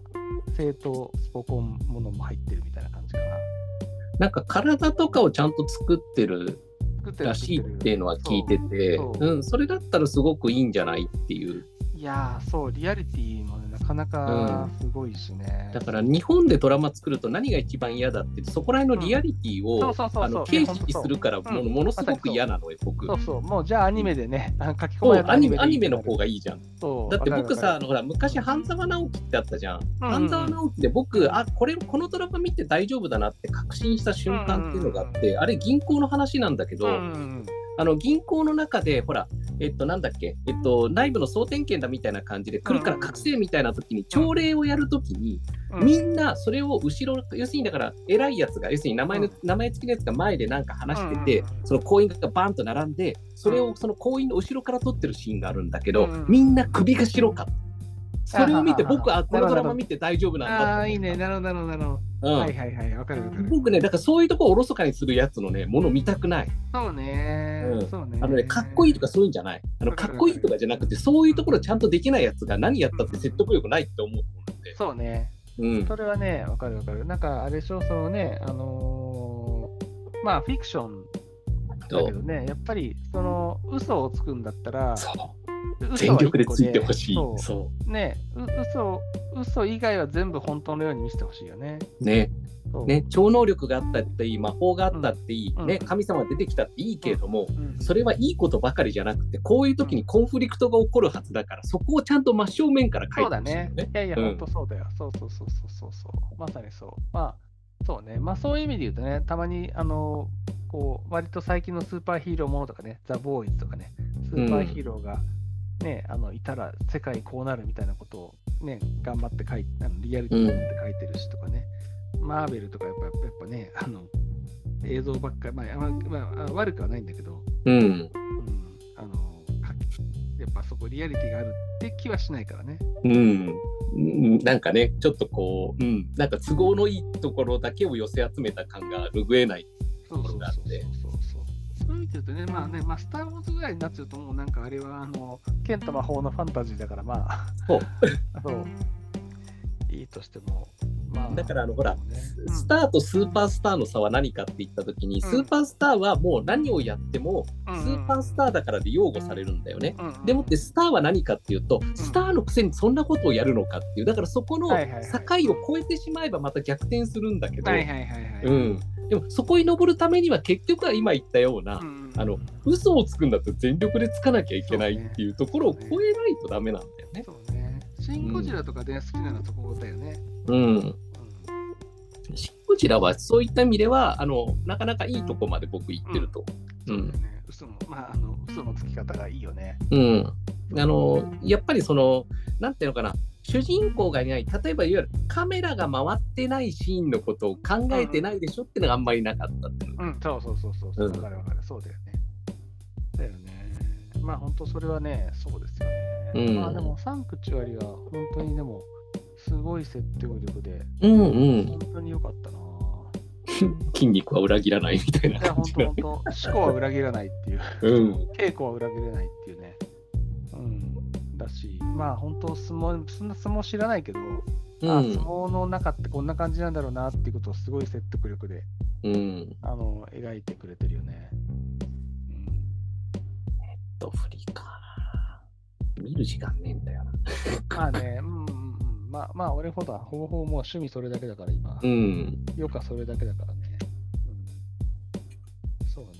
正当スポコンものも入ってるみたいな感じかな。なんか体とかをちゃんと作ってるらしいっていうのは聞いてて、そううん、それだったらすごくいいんじゃないっていう。いやーそうリアリティもねなかなかすごいしね。だから日本でドラマ作ると何が一番嫌だって、そこら辺のリアリティをそうそうそうそう。あの軽視するからもうん。ものすごく嫌なのよ、僕。そうそう、もうじゃあアニメでね、あの書き込まれたアニメアニメの方がいいじゃん。そう。だって僕さ、ほら昔、半沢直樹ってあったじゃん。うんうん半沢直樹で僕、あこれ、このドラマ見て大丈夫だなって確信した瞬間っていうのがあって、あれ、銀行の話なんだけど、あの銀行の中で、ほら、えっと、なんだっけ、えっと、内部の総点検だみたいな感じで来るから覚醒みたいな時に、朝礼をやるときに、うん。みんなそれを後ろ、要するにだから、偉いやつが、要するに名前の、うん。名前付きのやつが前でなんか話してて、その行員がバーンと並んで、それをその行員の後ろから撮ってるシーンがあるんだけど、みんな首が白かった。それを見て、僕はこのドラマ見て大丈夫なんだああ、いいね。なるほど、なるほど、なるほど。うんはいはいはい、わかるわかる。僕ね、だからそういうところをおろそかにするやつのね、もの見たくない。そうねう。んそうね。あのね、かっこいいとかそういうんじゃない。あのわかっこいいとかじゃなくて、そういうところちゃんとできないやつが何やったって説得力ないって思う。そうね。うん。それはね、わかるわかる。なんか、あれでしょ、そのね、あのーまあ、フィクションだけどね、やっぱり、その、嘘をつくんだったら、そ全力でついてほしい。そそうね、う嘘、嘘以外は全部本当のように見せてほしいよね。う。ね。そうね、超能力があったっていい、魔法があったっていい、うんね、神様が出てきたっていいけれども、うんそれはいいことばかりじゃなくて、こういう時にコンフリクトが起こるはずだから、そこをちゃんと真正面から書いそうだてほしいよね。。ねいやいや、うん本当そうだよ。そうそうそうそうそうそう。まさにそう。まあ、そうね。まあ、そういう意味で言うとね、たまに、あの、こう、割と最近のスーパーヒーローものとかね、ザ・ボーイズとかね、スーパーヒーローが、ね、あの、いたら世界こうなるみたいなことをね、頑張って書いて、あのリアリティを持って書いてるしとかね、マーベルとかやっぱやっぱね、あの、映像ばっかり、まあ、まあまあ、悪くはないんだけど、うん。うん、あの、かやっぱそこリアリティがあるって気はしないからね。うん。うんなんかね、ちょっとこう、うん、なんか都合のいいところだけを寄せ集めた感が拭えない。そうそうそうそうがあってそうそう。そういう意味で言うとね、まあね、まあ、スター・ウォーズぐらいになっちゃうと、もうなんかあれは、あの、剣と魔法のファンタジーだから、まあ、そう。そう、いいとしても、まあ、だからあのほらね。スターとスーパースターの差は何かって言った時に、うん。スーパースターはもう何をやっても、うんスーパースターだからで擁護されるんだよね。うんでもってスターは何かっていうと、スターのくせにそんなことをやるのかっていう、だからそこの境を越えてしまえばまた逆転するんだけど、はいはいはいはい。うん、でもそこに登るためには結局は今言ったような、うんあの嘘をつくんだったら全力でつかなきゃいけないっていうところを超えないとダメなんだよね。そうね。シン・ゴジラとかで好きなのはそこだよね。うん。うんシン・ゴジラはそういった意味ではあのなかなかいいとこまで僕行ってると。うんそうだよね。嘘の、まあ、あの、嘘のつき方がいいよね。うん、あのやっぱりそのなんていうのかな主人公がいない例えばいわゆるカメラが回ってないシーンのことを考えてないでしょっていうのがあんまりなかったっていうのうん、そうそうそうそう。うんわかるわかる。そうだよね。だよね。まあ本当それはね、そうですよね。うんまあでもサンクチュアリは本当にでも、すごい説得力で、うんうん本当に良かったな。筋肉は裏切らないみたいないや、本感じな当本当思考は裏切らないっていう。うん 稽古は裏切れないっていうまあ本当相撲、そんな相撲知らないけど、あ相撲の中ってこんな感じなんだろうなっていうことをすごい説得力でうんあの描いてくれてるよね。とフリか見る時間ねえんだよなうん、まあね、うんうんうん。まあまあ、俺ほどほぼほぼもう趣味それだけだから今。うんよかそれだけだからね。うん、そうね。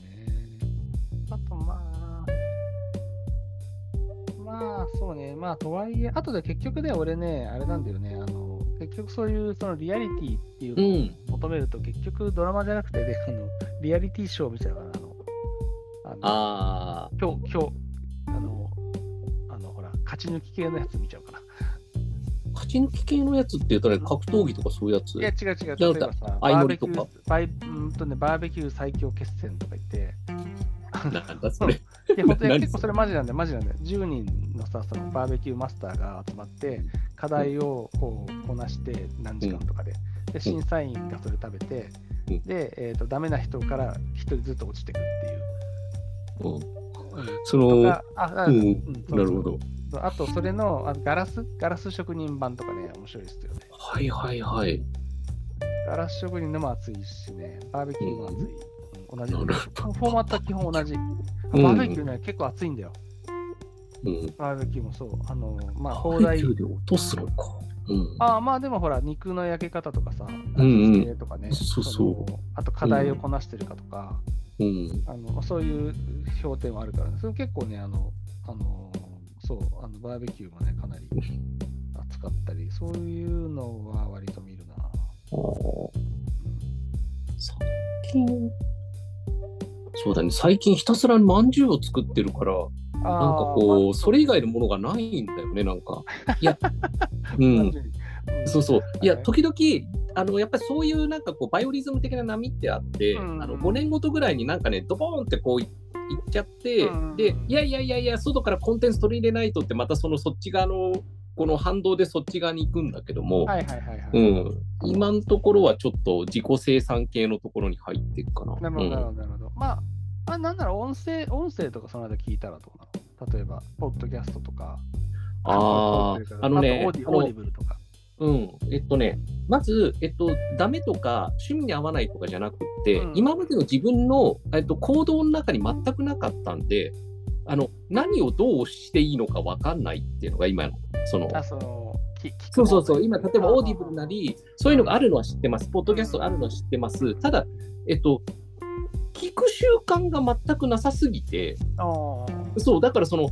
あとまあ、まあそうね。まあとはいえ、あとで結局ね、俺ね、あれなんだよね。あの結局そういうそのリアリティっていうのを求めると、結局ドラマじゃなくて、ね、あのリアリティショーみたいなのあの、あ今日、今日、あの、あの、ほら、勝ち抜き系のやつ見ちゃうかな。ー勝ち抜き系のやつっていうとね格闘技とかそういうやついや、違う違う。例えばさ、相バーベキュ乗りとかー、バイうんとね、バーベキュー最強決戦とか言って、なんだそれ。いや、本当に？何結構それマジなんだよ、マジなんだよ。10人のさ、そのバーベキューマスターが集まって、課題をこうこなして何時間とかで、で、審査員がそれ食べて、うん。で、えーと、ダメな人から1人ずつ落ちてくっていう。うん。うん。そのああうん。なるほど。あと、それのあガラスガラス職人版とかね、面白いですよね。はいはいはい。ガラス職人のも熱いしね、バーベキューも熱い。うん同じ。フォーマットは基本同じ。バうんーベキューね、結構熱いんだよ。うんバーベキューもそう。あの、まあ、バ放題ーベキュ。ーで落とすのかうんああまあでもほら、肉の焼け方とかさ、うんうん味付けとかね、そうそうのあと課題をこなしてるかとか、うんあのそういう評点はあるからね、それ結構ね、あの、あのそうあの、バーベキューもね、かなり扱ったり、そういうのは割と見るな。最近そうだね。最近ひたすらまんじゅうを作ってるからなんかこうそれ以外のものがないんだよねなんか。いや うん。そうそう。いや時々あのやっぱりそういうなんかこうバイオリズム的な波ってあって、うん。あの5年ごとぐらいになんかねドボーンってこういいっちゃって、うん。でいやいやいやいや外からコンテンツ取り入れないとってまたそのそっち側のこの反動でそっち側に行くんだけども、今のところはちょっと自己生産系のところに入っていくかな。なるほど、なるほど、なるほど。まあ、まあ、なんなら音声、音声とかその間聞いたらどうなの？例えば、ポッドキャストとか。あーあのねあのあとオーディオーディブルとか。うん、えっとね、まず、えっと、ダメとか、趣味に合わないとかじゃなくって、うん今までの自分の、えっと、行動の中に全くなかったんで、あの何をどうしていいのか分かんないっていうのが今の、その、あ、その、そうそうそう、今、例えばオー。ディブルなり、そういうのがあるのは知ってます、ポッドキャストがあるのは知ってます。ただ、えっと、聞く習慣が全くなさすぎて、そう、だからその、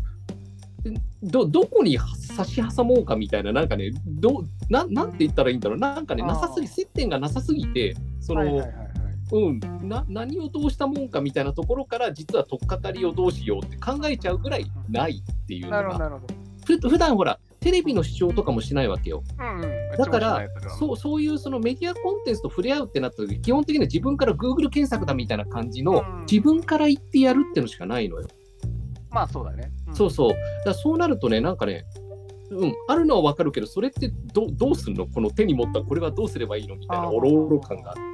どどこに差し挟もうかみたいな、なんかね、どななんて言ったらいいんだろう、なんかね、なさすぎ、接点がなさすぎて、その、はいはいはいはい。うんな、何をどうしたもんかみたいなところから、実は取っかかりをどうしようって考えちゃうぐらいないっていうのなるほど、が、なるほど。ふ普段ほら、テレビの視聴とかもしないわけよ。うんうん。だからそうそういうそのメディアコンテンツと触れ合うってなった時基本的には自分から Google 検索だみたいな感じの、うん自分から言ってやるってのしかないのよ。まあそうだね。んそうそう。だそうなるとね、なんかね、うん、あるのはわかるけど、それってどどうすんの？この手に持ったこれはどうすればいいの？みたいなおろおろ感があって。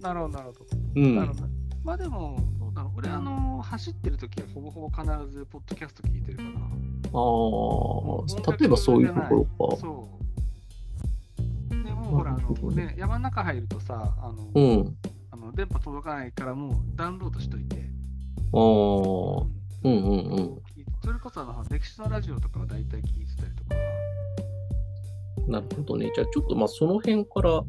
なるほど、なるほど。うん。なるほどねまあでも、どうだろう。俺、あの、走ってる時はほぼほぼ必ずポッドキャスト聞いてるから。ああ、例えばそういうところか。そう。でもうほら、あのね、山の中入るとさ、あの、うん。あの電波届かないからもうダウンロードしといて。ああ、うんうんうん。それこそあの歴史のラジオとかは大体聞いてたりとか。なるほどね。じゃあちょっとまあその辺から、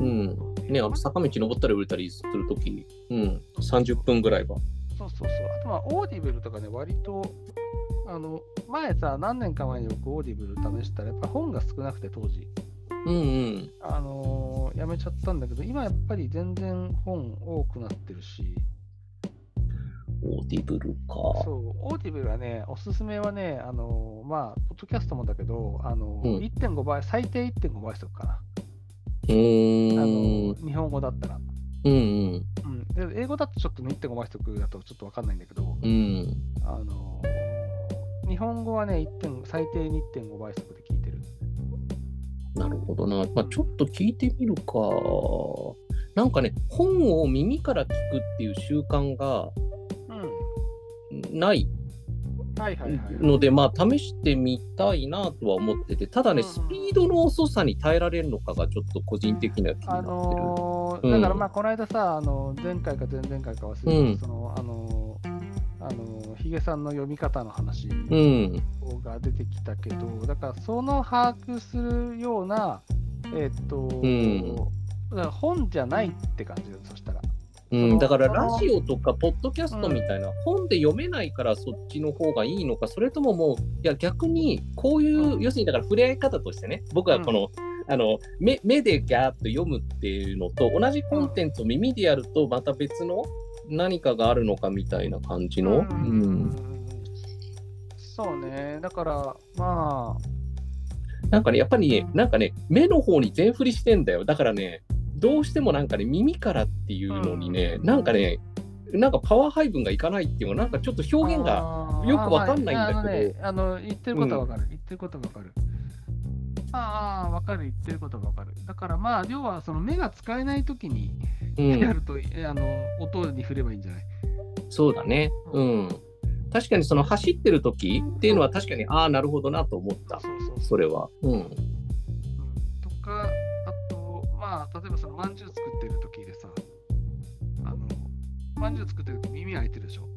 うん。ね、あの坂道登ったり降りたりするとき、うん、30分ぐらいは。そうそうそう。あとはオーディブルとかね、割と、あの、前さ、何年か前に僕オーディブル試したら、やっぱ本が少なくて当時。うんうん。あのーやめちゃったんだけど、今やっぱり全然本多くなってるし、オーディブルか。そう、オーディブルはね、おすすめはね、あのーまあ、ポッドキャストもだけど、あのーうん1.5倍、最低1.5倍速かな。うあ。のー日本語だったら。うんうん。うん、で英語だとちょっとね1.5倍速だとちょっとわかんないんだけど、うん。あのー日本語はね、1. 最低に1.5倍速で聞いてる。なるほどな。まあ、ちょっと聞いてみるか。なんかね、本を耳から聞くっていう習慣がうん。ない。ので、まあ、試してみたいなとは思ってて、ただね、うんスピードの遅さに耐えられるのかが、ちょっと個人的には気になあってる。うんのーだからまあこの間さ、あの前回か前々回か忘れたけど、うんそのあのーあのーヒゲさんの読み方の話うん。が出てきたけど、だからその把握するような、えっと、んだから本じゃないって感じだよ、そしたら。うん、だからラジオとかポッドキャストみたいな、本で読めないからそっちの方がいいのか、それとももう、いや逆にこういう、うん。要するにだから触れ合い方としてね、僕はこの、あの目目でギャーッと読むっていうのと、同じコンテンツを耳でやると、また別の何かがあるのかみたいな感じの。うん。そうね、だからまなんかね、やっぱりね、なんかね、目の方に全振りしてんだよ。だからね、どうしてもなんかね、耳からっていうのにね、うんなんかね、なんかパワー配分がいかないっていうのが、なんかちょっとあ、表現が、よくわかんないんだけどまあまあねあの言ってることはわかる、言ってることはわかる。ああ、わかる、言ってることがわかる。だからまあ、要はその目が使えないときにうん、やると、えあの音に振ればいいんじゃない？そうだね。うん。確かにその走ってる時っていうのは確かに、ああ、なるほどなと思った。それは。うん。例えばそのまんじゅう作ってる時でさ、あの、まんじゅう作ってる時耳開いてるでしょ？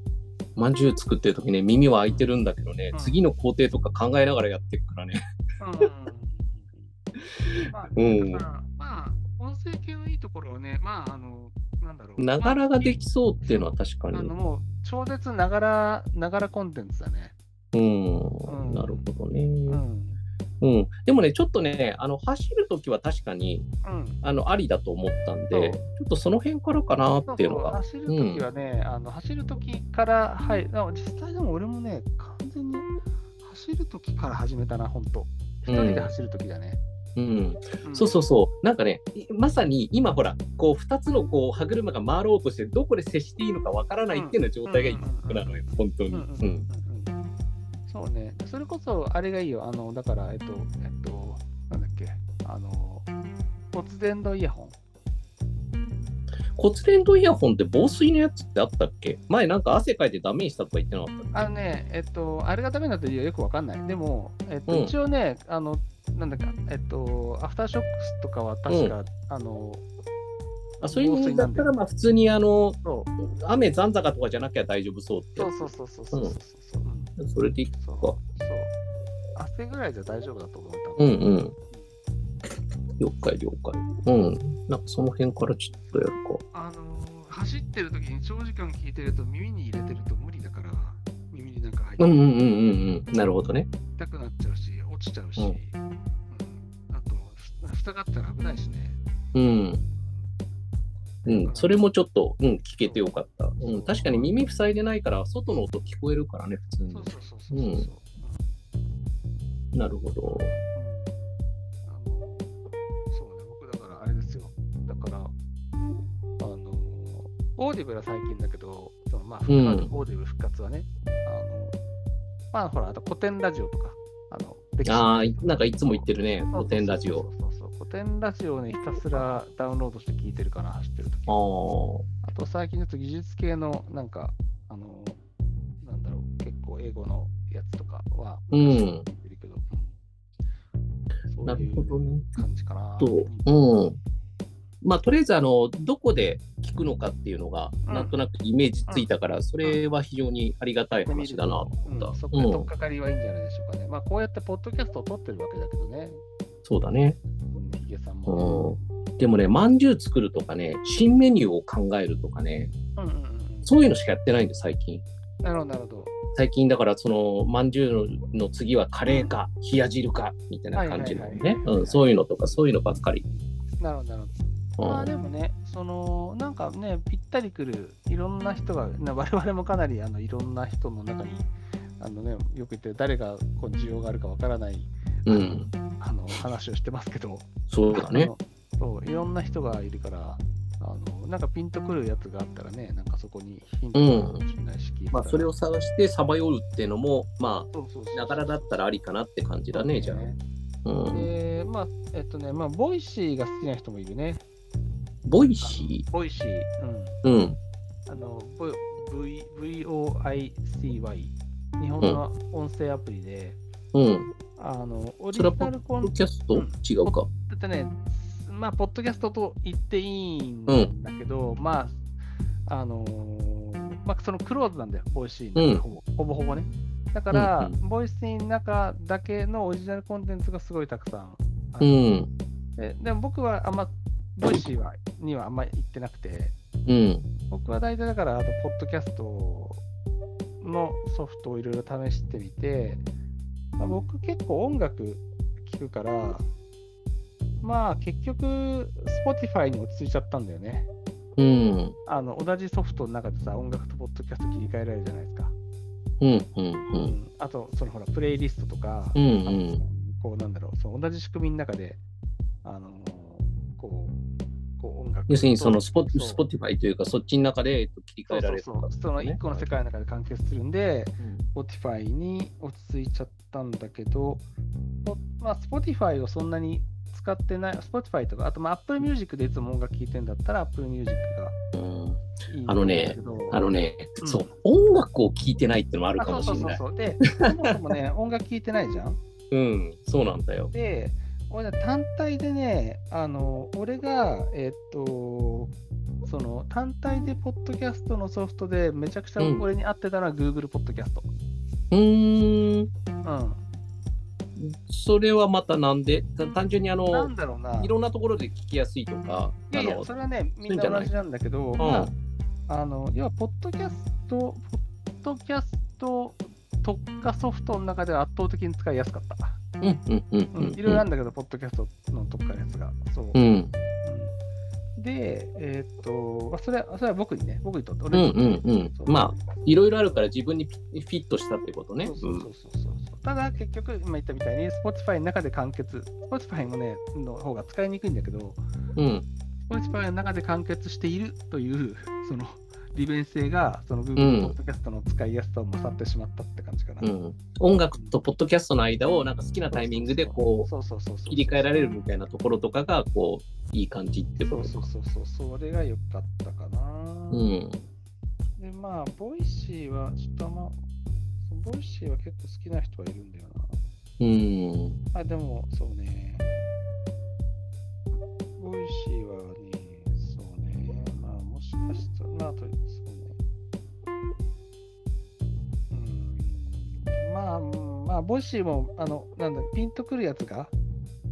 まんじゅう作ってる時ね、耳は開いてるんだけどね、うん次の工程とか考えながらやってるからね。うん。まあ、うんだから、まあ、音声系のいいところはね、まあ、あの、なんだろう。ながらができきそうっていうのは確かに。あの、もう、超絶ながら、ながらコンテンツだね。うん、うんなるほどね。うん。うん。でもね、ちょっとね、あの走る時は確かにうん。あのありだと思ったんで、ちょっとその辺からかなっていうのが。そうそう走るときはね、あの走るときから、はい、実際でも俺もね、完全に走るときから始めたな、本当。一人で走るときだね。うん、うんそうそうそう、なんかね、いまさに今ほら、こう2つのこう歯車が回ろうとして、どこで接していいのかわからないっていうような状態が今、僕なのよ、本当に。うんうんうんうんうんそうね。それこそ、あれがいいよ。あの、だから、えっと、えっと、なんだっけ、あの、骨伝導イヤホン。骨伝導イヤホンって防水のやつってあったっけ？前なんか汗かいてダメにしたとか言ってなかったっあのね、えっと、あれがダメになった理由はよくわかんない。でも、えっと、うん一応ね、あの、なんだか、えっと、アフターショックスとかは確か、あの、けあそういうのだったら、まあ普通にあの、雨残高とかじゃなきゃ大丈夫そうってやそうそうそうそうそうそうそう、うんつ。それでいいか。そう。汗ぐらいじゃ大丈夫だと思う。うんうん。了解了解。うん。なんかその辺からちょっとやるか。あのー走ってる時に長時間聞いてると耳に入れてると無理だから、耳になんか入ってうんうんうんうんうん。なるほどね。痛くなっちゃうし、落ちちゃうし、うんうんあと、ふ塞がったら危ないしね。うん。うん、それもちょっと、うん、聞けてよかった。うん、確かに耳塞いでないから、外の音聞こえるからね、普通にそう。そうそうそうなるほど。あのそうね、僕だからあれですよ。だから、あの、オーディブルは最近だけど、そのまあ、復活うんオーディブル復活はね、あの、まあほら、あとコテンラジオとか、あの、ああ、なんかいつも言ってるね、コテンラジオ。そうそうそうコテンラジオをね、ひたすらダウンロードして聞いてるかな、走ってる時ああ。あと最近だと技術系の、なんか、あの、なんだろう、結構英語のやつとかは、うん聞いてるけど、うんそうなるいうほどね。感じかな。と、うん。まあ、とりあえず、あの、どこで聞くのかっていうのが、うんなんとなくイメージついたから、それは非常にありがたい話だなと思った。うん、そこで取っかかりはいいんじゃないでしょうかね。まあ、こうやってポッドキャストを撮ってるわけだけどね、そうだね。でもね、まんじゅう作るとかね、新メニューを考えるとかね、うんうんうんそういうのしかやってないんです、最近。なるほど、なるほど。最近だから、その、まんじゅうのの次はカレーか、冷や汁か、みたいな感じのねそういうのとか、そういうのばっかり。なるほど、なるほど。うんまあでもね、そのなんかね、ぴったりくるいろんな人が、ね、我々もかなりあのいろんな人の中に、あのね、よく言ってる誰がこう需要があるかわからないうん、あの話をしてますけど、そうだね。そういろんな人がいるから、あのなんかピンとくるやつがあったらね、なんかそこにヒントがあるかもしれないし、まあ、それを探してさまようっていうのも、まそうそうそうあ、ながらだったらありかなって感じだね、じゃあ。うん。で、まあ、えっとね、まあ、ボイシーが好きな人もいるね。ボイシボイシー、ーうん。うん。あの、v VOICY、日本の音声アプリで、うん。あの、オリジナルポッドキャスト、うん違うか。だってね、まあ、ポッドキャストと言っていいんだけど、まあ、あのーまあ、そのクローズなんだよ、ボイシーの、うんほぼほぼほぼね。だから、うんボイシーの中だけのオリジナルコンテンツがすごいたくさんある。うん。ででも僕はあんま、ボイシーはにはあんまり行ってなくて、うん。僕は大体だから、あと、ポッドキャストのソフトをいろいろ試してみて、まあ、僕結構音楽聴くから、まあ結局、Spotify に落ち着いちゃったんだよね。うん。あの同じソフトの中でさ、音楽とポッドキャスト切り替えられるじゃないですか。うん。うん。う。うんんあと、そのほら、プレイリストとか、うん。うん。こうなんだろう、その同じ仕組みの中で、あのこう、こう音楽と要するに、そのスポ、スポティファイというか、そっちの中でえっと切り替えられるそうそうそうその1個の世界の中で完結するんで、うん Spotify に落ち着いちゃったんだけど、ポまあ、Spotify をそんなに使ってない、Spotify とか、あとまあ Apple Music でいつも音楽聴いてんだったら Apple Music があのねあのね、うんそう、音楽を聴いてないってのもあるかもしれない。あそうそうそうそう。で、そもそもね、音楽聴いてないじゃん。うん、そうなんだよ。で、俺ね、単体でね、あの、俺が、えっと、その単体でポッドキャストのソフトでめちゃくちゃうん俺に合ってたのは Google ポッドキャスト。うん。それはまたなんで？た単純にあなのん、だろうな。いろんなところで聞きやすいとか、いやいや、それはね、みんな同じなんだけど、うんまあ、あの要は、ポッドキャスト、ポッドキャスト特化ソフトの中では圧倒的に使いやすかった。うんうんうんううんん。いろいろあるんだけど、ポッドキャストの特化のやつが。そう。うん。うんで、えーっと、まあそれは、それは僕にね、僕にとって、うん俺にとってうんうんそう。まあ、いろいろあるから自分にフィットしたってことね。そうそうそうそうただ、結局、今言ったみたいに、Spotify の中で完結、Spotify もね、の方が使いにくいんだけど、うん。Spotify の中で完結しているという、その、利便性がその Google ポッドキャストの使いやすさを勝ってしまったって感じかな。うん、音楽とポッドキャストの間をなんか好きなタイミングでこう切り替えられるみたいなところとかがこういい感じってことそうそうそうそう、それが良かったかな。うん。で、まあ、ボイシーは、ちょっとあんま、ボイシーは結構好きな人はいるんだようんな。あ、でも、そうね。ボイシーはね、そうね。まあ、もしかしたら、まあ、とそうね。うん。まあ、まあ、ボイシーも、あの、なんだ、ピンとくるやつが、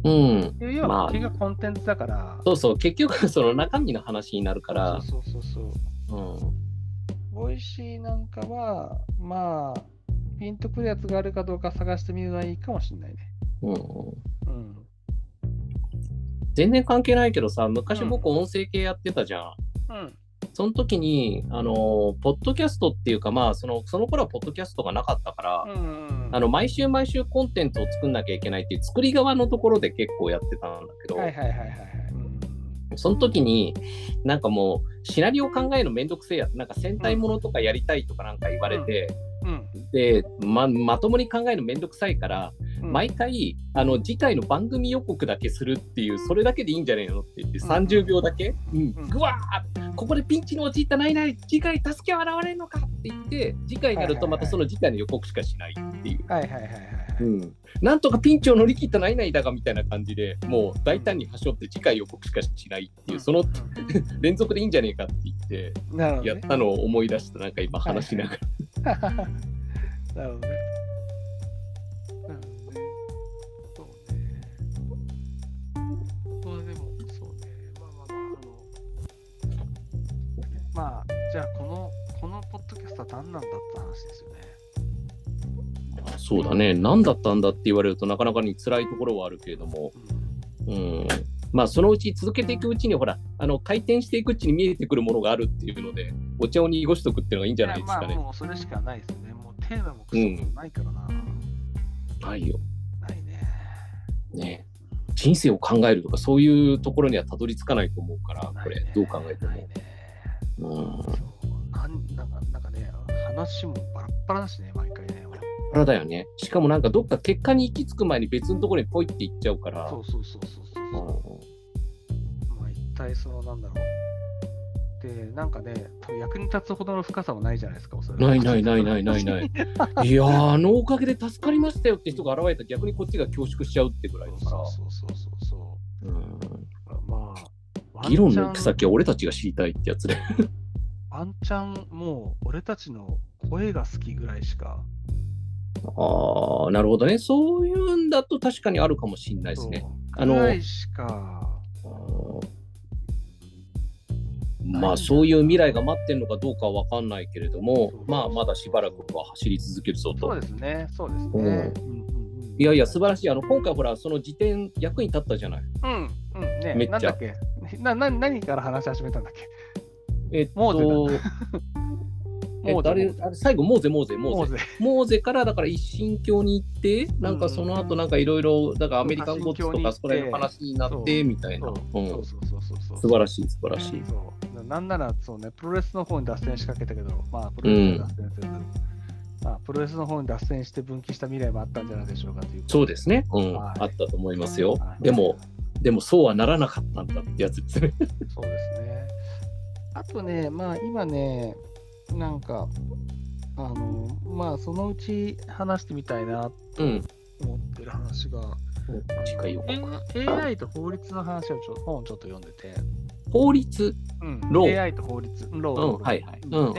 うん要は、まあ結局コンテンツだから、そうそう結局 その中身の話になるからそうそうそうそう。うんボイシーなんかは、まあ、ピンとくるやつがあるかどうか探してみるのはいいかもしれないね。うんうん。全然関係ないけどさ昔僕音声系やってたじゃん、うん。その時にあのポッドキャストっていうかまあそのその頃はポッドキャストがなかったから、うんうん。あの毎週毎週コンテンツを作んなきゃいけないっていう作り側のところで結構やってたんだけど、はいはいはいはいその時になんかもうシナリオ考えるのめんどくせえやなんか戦隊ものとかやりたいとかなんか言われて、うん。でままともに考えるのめんどくさいから、うん。毎回あの次回の番組予告だけするっていうそれだけでいいんじゃないのって言ってうん30秒だけ、うん。うん。ぐわーここでピンチに陥ったないない次回助けは現れるのかって言って次回になるとまたその次回の予告しかしないっていう。はいはいはいはいなんとかピンチを乗り切ったないないだがみたいな感じでもう大胆に端折って次回予告しかしないっていうその 連続でいいんじゃねえかって言って。やったのを思い出したなんか今話しながら、なるほどね。なるほどね。そうね。そうでも、そうね。まあまあまあ、あの、まあ、じゃあ、この、このポッドキャストは何なんだって話ですよね。そうだね何だったんだって言われるとなかなかに辛いところはあるけれども、うん、まあそのうち続けていくうちにほらあの回転していくうちに見えてくるものがあるっていうのでお茶を濁しとくっていうのがいいんじゃないですかね。やまあ、もうそれしかないですね。テーマもクソもないからな。ないよ。ないね。ね。人生を考えるとかそういうところにはたどり着かないと思うからこれどう考えてもない。ね。うんなんなんかなんかね、話もバラッバラだしね、毎回ね。あれだよね。しかもなんかどっか結果に行き着く前に別のところにポイって行っちゃうから。そうそうそうそうそう。まあ一体そのなんだろう。で、なんかね、多分役に立つほどの深さもないじゃないですか、それないないないないないない。いやー、あのおかげで助かりましたよって人が現れたら逆にこっちが恐縮しちゃうってぐらいだから。そうそうそうそうそううんまあ、議論の先は俺たちが知りたいってやつで。ワンチャン、もう俺たちの声が好きぐらいしか。ああ、なるほどね。そういうんだと確かにあるかもしれないですね。あのぐらいしか。まあそういう未来が待ってるのかどうかは分かんないけれどもまあまだしばらくは走り続けるぞとそう。ですね、そうですね。いやいや、素晴らしい。あの今回ほら、その時点役に立ったじゃない。うん、うん、ね、めっちゃなんだっけ？なな何から話し始めたんだっけ？えっと、モーゼ えっとあれあれ最後、モーゼ、モーゼ、モーゼ。モーゼ。からだから一神教に行って、なんかその後なんかいろいろ、だからアメリカンゴッツとかそこら辺の話になってみたいな。素晴らしい、素晴らしい。そうなんならそうね、プロレスの方に脱線しかけたけど、まあ、プロレスに脱線せず、まあ、プロレスの方に脱線して分岐した未来もあったんじゃないでしょうかという。そうですね。うん、はいあったと思いますよは。いでも、でもそうはならなかったんだってやつですね。そうですね。あとね、まあ今ね、なんか、あの、まあそのうち話してみたいなとうん。思ってる話が、次回予告。A- AI と法律の話をちょ本をちょっと読んでて、法律？うん。AI と法律、ロー、うんはいはい。うん。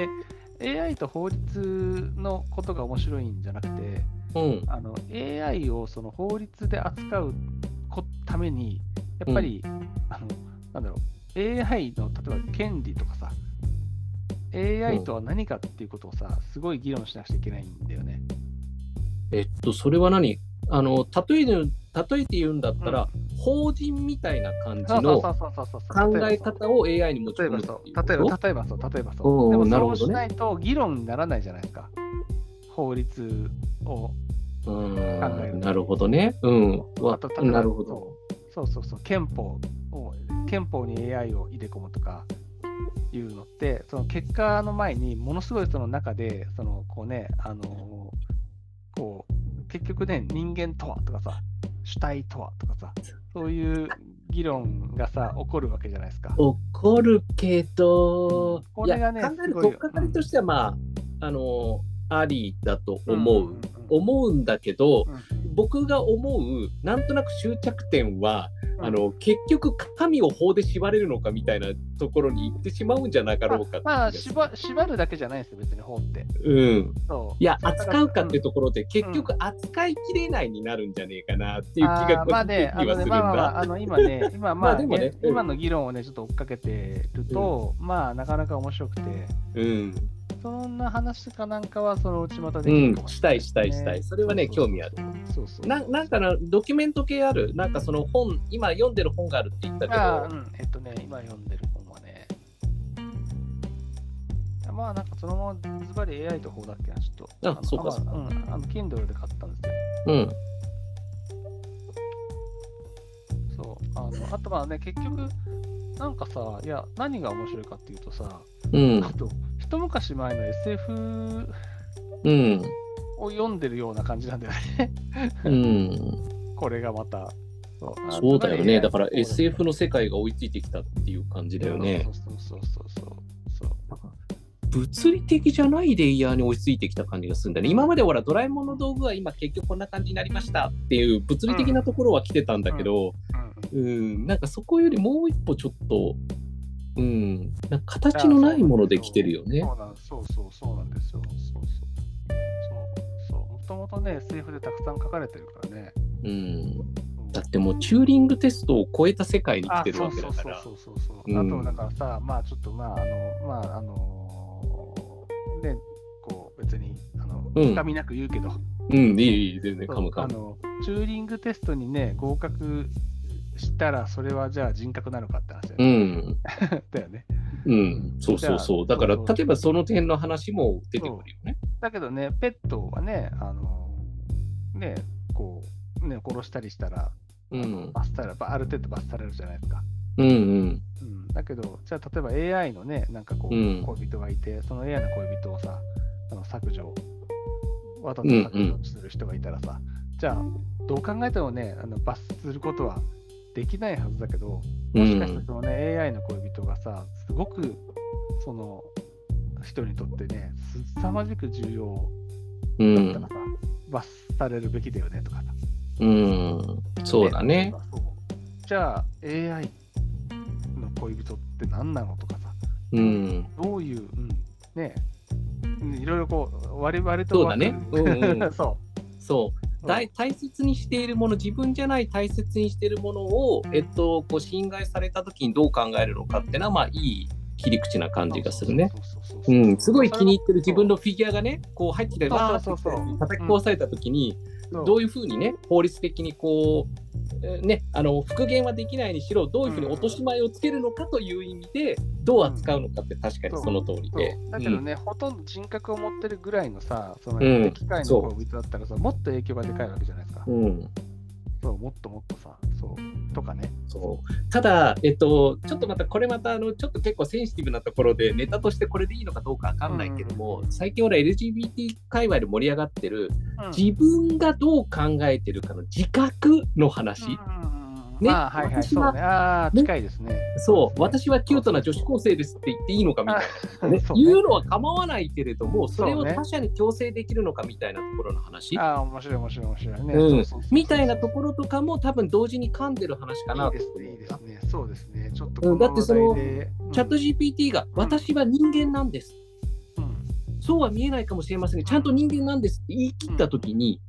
で、AI と法律のことが面白いんじゃなくて、うん。あの AI をその法律で扱うこために、やっぱり、あのなんだろう、AI の例えば権利とかさ、AI とは何かっていうことをさ、すごい議論しなくちゃいけないんだよね。えっと、それは何？あの、例える、例えて言うんだったら、法人みたいな感じの考え方を AI に持ち込例えばそうむっていうこと？例えば例えばそう例えばうそう。んでもそうしないと議論にならないじゃないですか。法律をう考えるなるほどね。うん。なるほど。そうそうそう。憲法を憲法に AI を入れ込むとかいうのって、その結果の前にものすごいその中で、そのこうね、あのこう結局ね、人間とはとかさ、主体とはとかさ、そういう議論がさ、起こるわけじゃないですか。怒るけど、これがね考えるとっかかりとしては、まあ、あの、ありだと思う。んんん思うんだけど、うん僕が思う、なんとなく終着点は、うん。あの結局、神を法で縛れるのかみたいなところに行ってしまうんじゃなかろうかまあ、縛縛るだけじゃないんですよ、別に法って。うん、いや、扱うかっていうところで、結局、扱いきれないになるんじゃねえかなっていう気があー個人まあはするんだ。あの今ね、今、まあ、まあでもね今の議論をね、ちょっと追っかけてると、まあ、なかなか面白くて、うん、そんな話かなんかは、そのうちまたでうんきるかも、したいしたいしたい。それはね、興味ある。。そうそう。ななんかな、ドキュメント系ある？なんかその本、今読んでる本があるって言ったけど、うん、えっとね、今読んでる本はね、まあ、なんかそのままズバリ AI と法だっけな、ちょっと。のあそうかそうかまうん、あの、Kindle で買ったんですよ。うん、そう。あのあとまあね、結局、なんかさ、いや、何が面白いかっていうとさ、うんあ、と、一昔前の SF うん、を読んでるような感じなんだよね。うん。これがまた。そうだよね。だから SF の世界が追いついてきたっていう感じだよねそ。うそうそうそう。物理的じゃないレイヤーに追いついてきた感じがするんだね。今までほら、ドラえもんの道具は今結局こんな感じになりましたっていう物理的なところは来てたんだけど、うんうん、なんかそこよりもう一歩ちょっと、うん、なんか形のないもので来てるよね。そうなんそうそうそうなんですよ。そうそう。そう。もともとね、SF でたくさん書かれてるからね。うん。うんだってもうチューリングテストを超えた世界に来あてるわけだから。そうそうそうそうそう。うんあと、だからさ、まあちょっとまあ、あの、まああのね、こう別に、あの、うん深みなく言うけど、うん、いい、いい、全然そうカムカム。あの、チューリングテストにね、合格したら、それはじゃあ人格なのかって話だようね。ん、だよね。うん、そうそうそう。だから、例えばその点の話も出てくるよね。だけどね、ペットはね、あの、ね、こう、ね、殺したりしたら、うん、罰されある程度罰されるじゃないですか。うん、うん、うん、だけど、じゃあ例えば AI のね、なんかこう、うん恋人がいて、その AI の恋人をさ、あの削除、わざと削除する人がいたらさ、じゃあ、どう考えてもね、あの罰することはできないはずだけど、うもしかしてん、そのね、AI の恋人がさ、すごくその人にとってね、すさまじく重要うんだったら、さ、罰されるべきだよねとかさ。うん、そうだね。じゃあ、AI の恋人って何なのとかさ、うん、どういう、うん、ね。うんいろいろこう、割割とそうだね。うんうん。そう。そう。大大切にしているもの、自分じゃない大切にしているものを、えっと、こう侵害されたときにどう考えるのかっていうのは、まあ、いい切り口な感じがするね。すごい気に入ってる自分のフィギュアがね、こう入ってきて、そうわー叩き壊されたときに、そうどういうふうにね、法律的にこう、えーね、あの復元はできないにしろ、どういうふうに落とし前をつけるのかという意味で、どう扱うのかって確かにその通りで。そう。だけどね、ほとんど人格を持ってるぐらいのさ、そのうん。機械の恋人だったらさ、もっと影響がでかいわけじゃないですか。うんうんそう、もっともっとさ、そう、とかね。そう。ただ、えっと、ちょっとまたこれまたあのちょっと結構センシティブなところでネタとしてこれでいいのかどうかわかんないけども、うん。最近俺 LGBT 界隈で盛り上がってるうん。自分がどう考えてるかの自覚の話、うんね。まあ、はいはい、私はそうね。ああ、ね。近いですね。そう。私はキュートな女子高生ですって言っていいのかみたいあな、ね。言うのは構わないけれどもそれを他者に強制できるのかみたいなところの話、ああ、面白い面白い面白いね。みたいなところとかも多分同時に噛んでる話かないといですね、いいですね。そうですね。ちょっとだってそのチャット GPT が私は人間なんです。うん。そうは見えないかもしれませんが、ちゃんと人間なんですって言い切ったときに、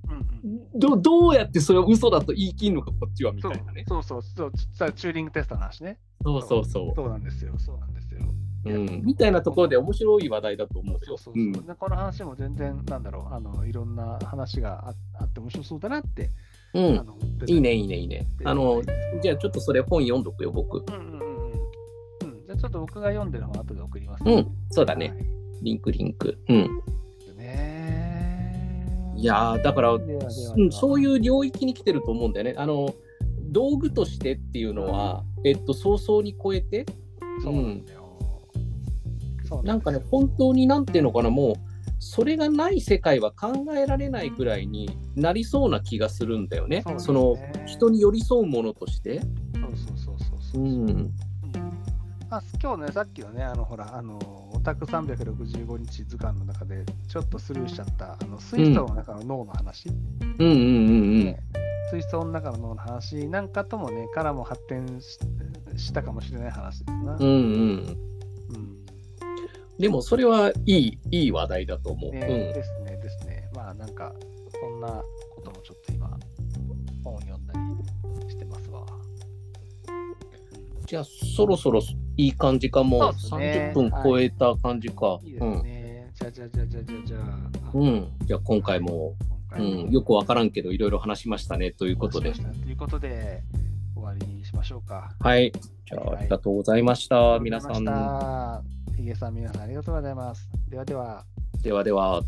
どどうやってそれを嘘だと言い切るのか、こっちはみそうたいなね。そうそうそうさチューリングテストの話ね。そうそうそそうなんですよ。そうなんですよ。う。うん、みたいなところで面白い話題だと思うよ。そうそうそう。でこの話も全然、なんだろう、あのいろんな話がああって面白そうだなって、うん。いいね、いいね、いいね。あの、じゃあちょっとそれ本読んどくよ、僕。うんうんうんうん。うん、じゃあちょっと僕が読んでる本後で送ります、うん、そうだね。はいリンク、リンク。うん。ねいやーだから、そういう領域に来てると思うんだよね。あの、道具としてっていうのは、えっと、早々に超えて、そうなんだよ。そうなんかね、本当になんていうのかな、もう、それがない世界は考えられないくらいになりそうな気がするんだよね。その人に寄り添うものとして。そうそうそうそうそうう。ん。うんあ今日ね、さっきのね、あのほら、あのオタク365日図鑑の中でちょっとスルーしちゃった、あの水素の中の脳の話、うんうんうんうん。ね水槽の中の脳の話なんかともね、からも発展ししたかもしれない話ですな。うんうん。うんでもそれはいい、いい話題だと思う。ねうんですね、ですね。まあなんか、そんなこともちょっとじゃあ、そろそろいい感じかも。そうですね30分超えた感じか。いいですね。じゃあじゃあじゃあじゃあじゃあじゃあ。うん。うん。じゃあ、今回も、うん、よくわからんけど、いろいろ話しましたね。ということでということで、終わりにしましょうか。はい。じゃあ、ありがとうございました。皆さん。ヒゲさん、皆さんありがとうございます。ではでは。ではでは。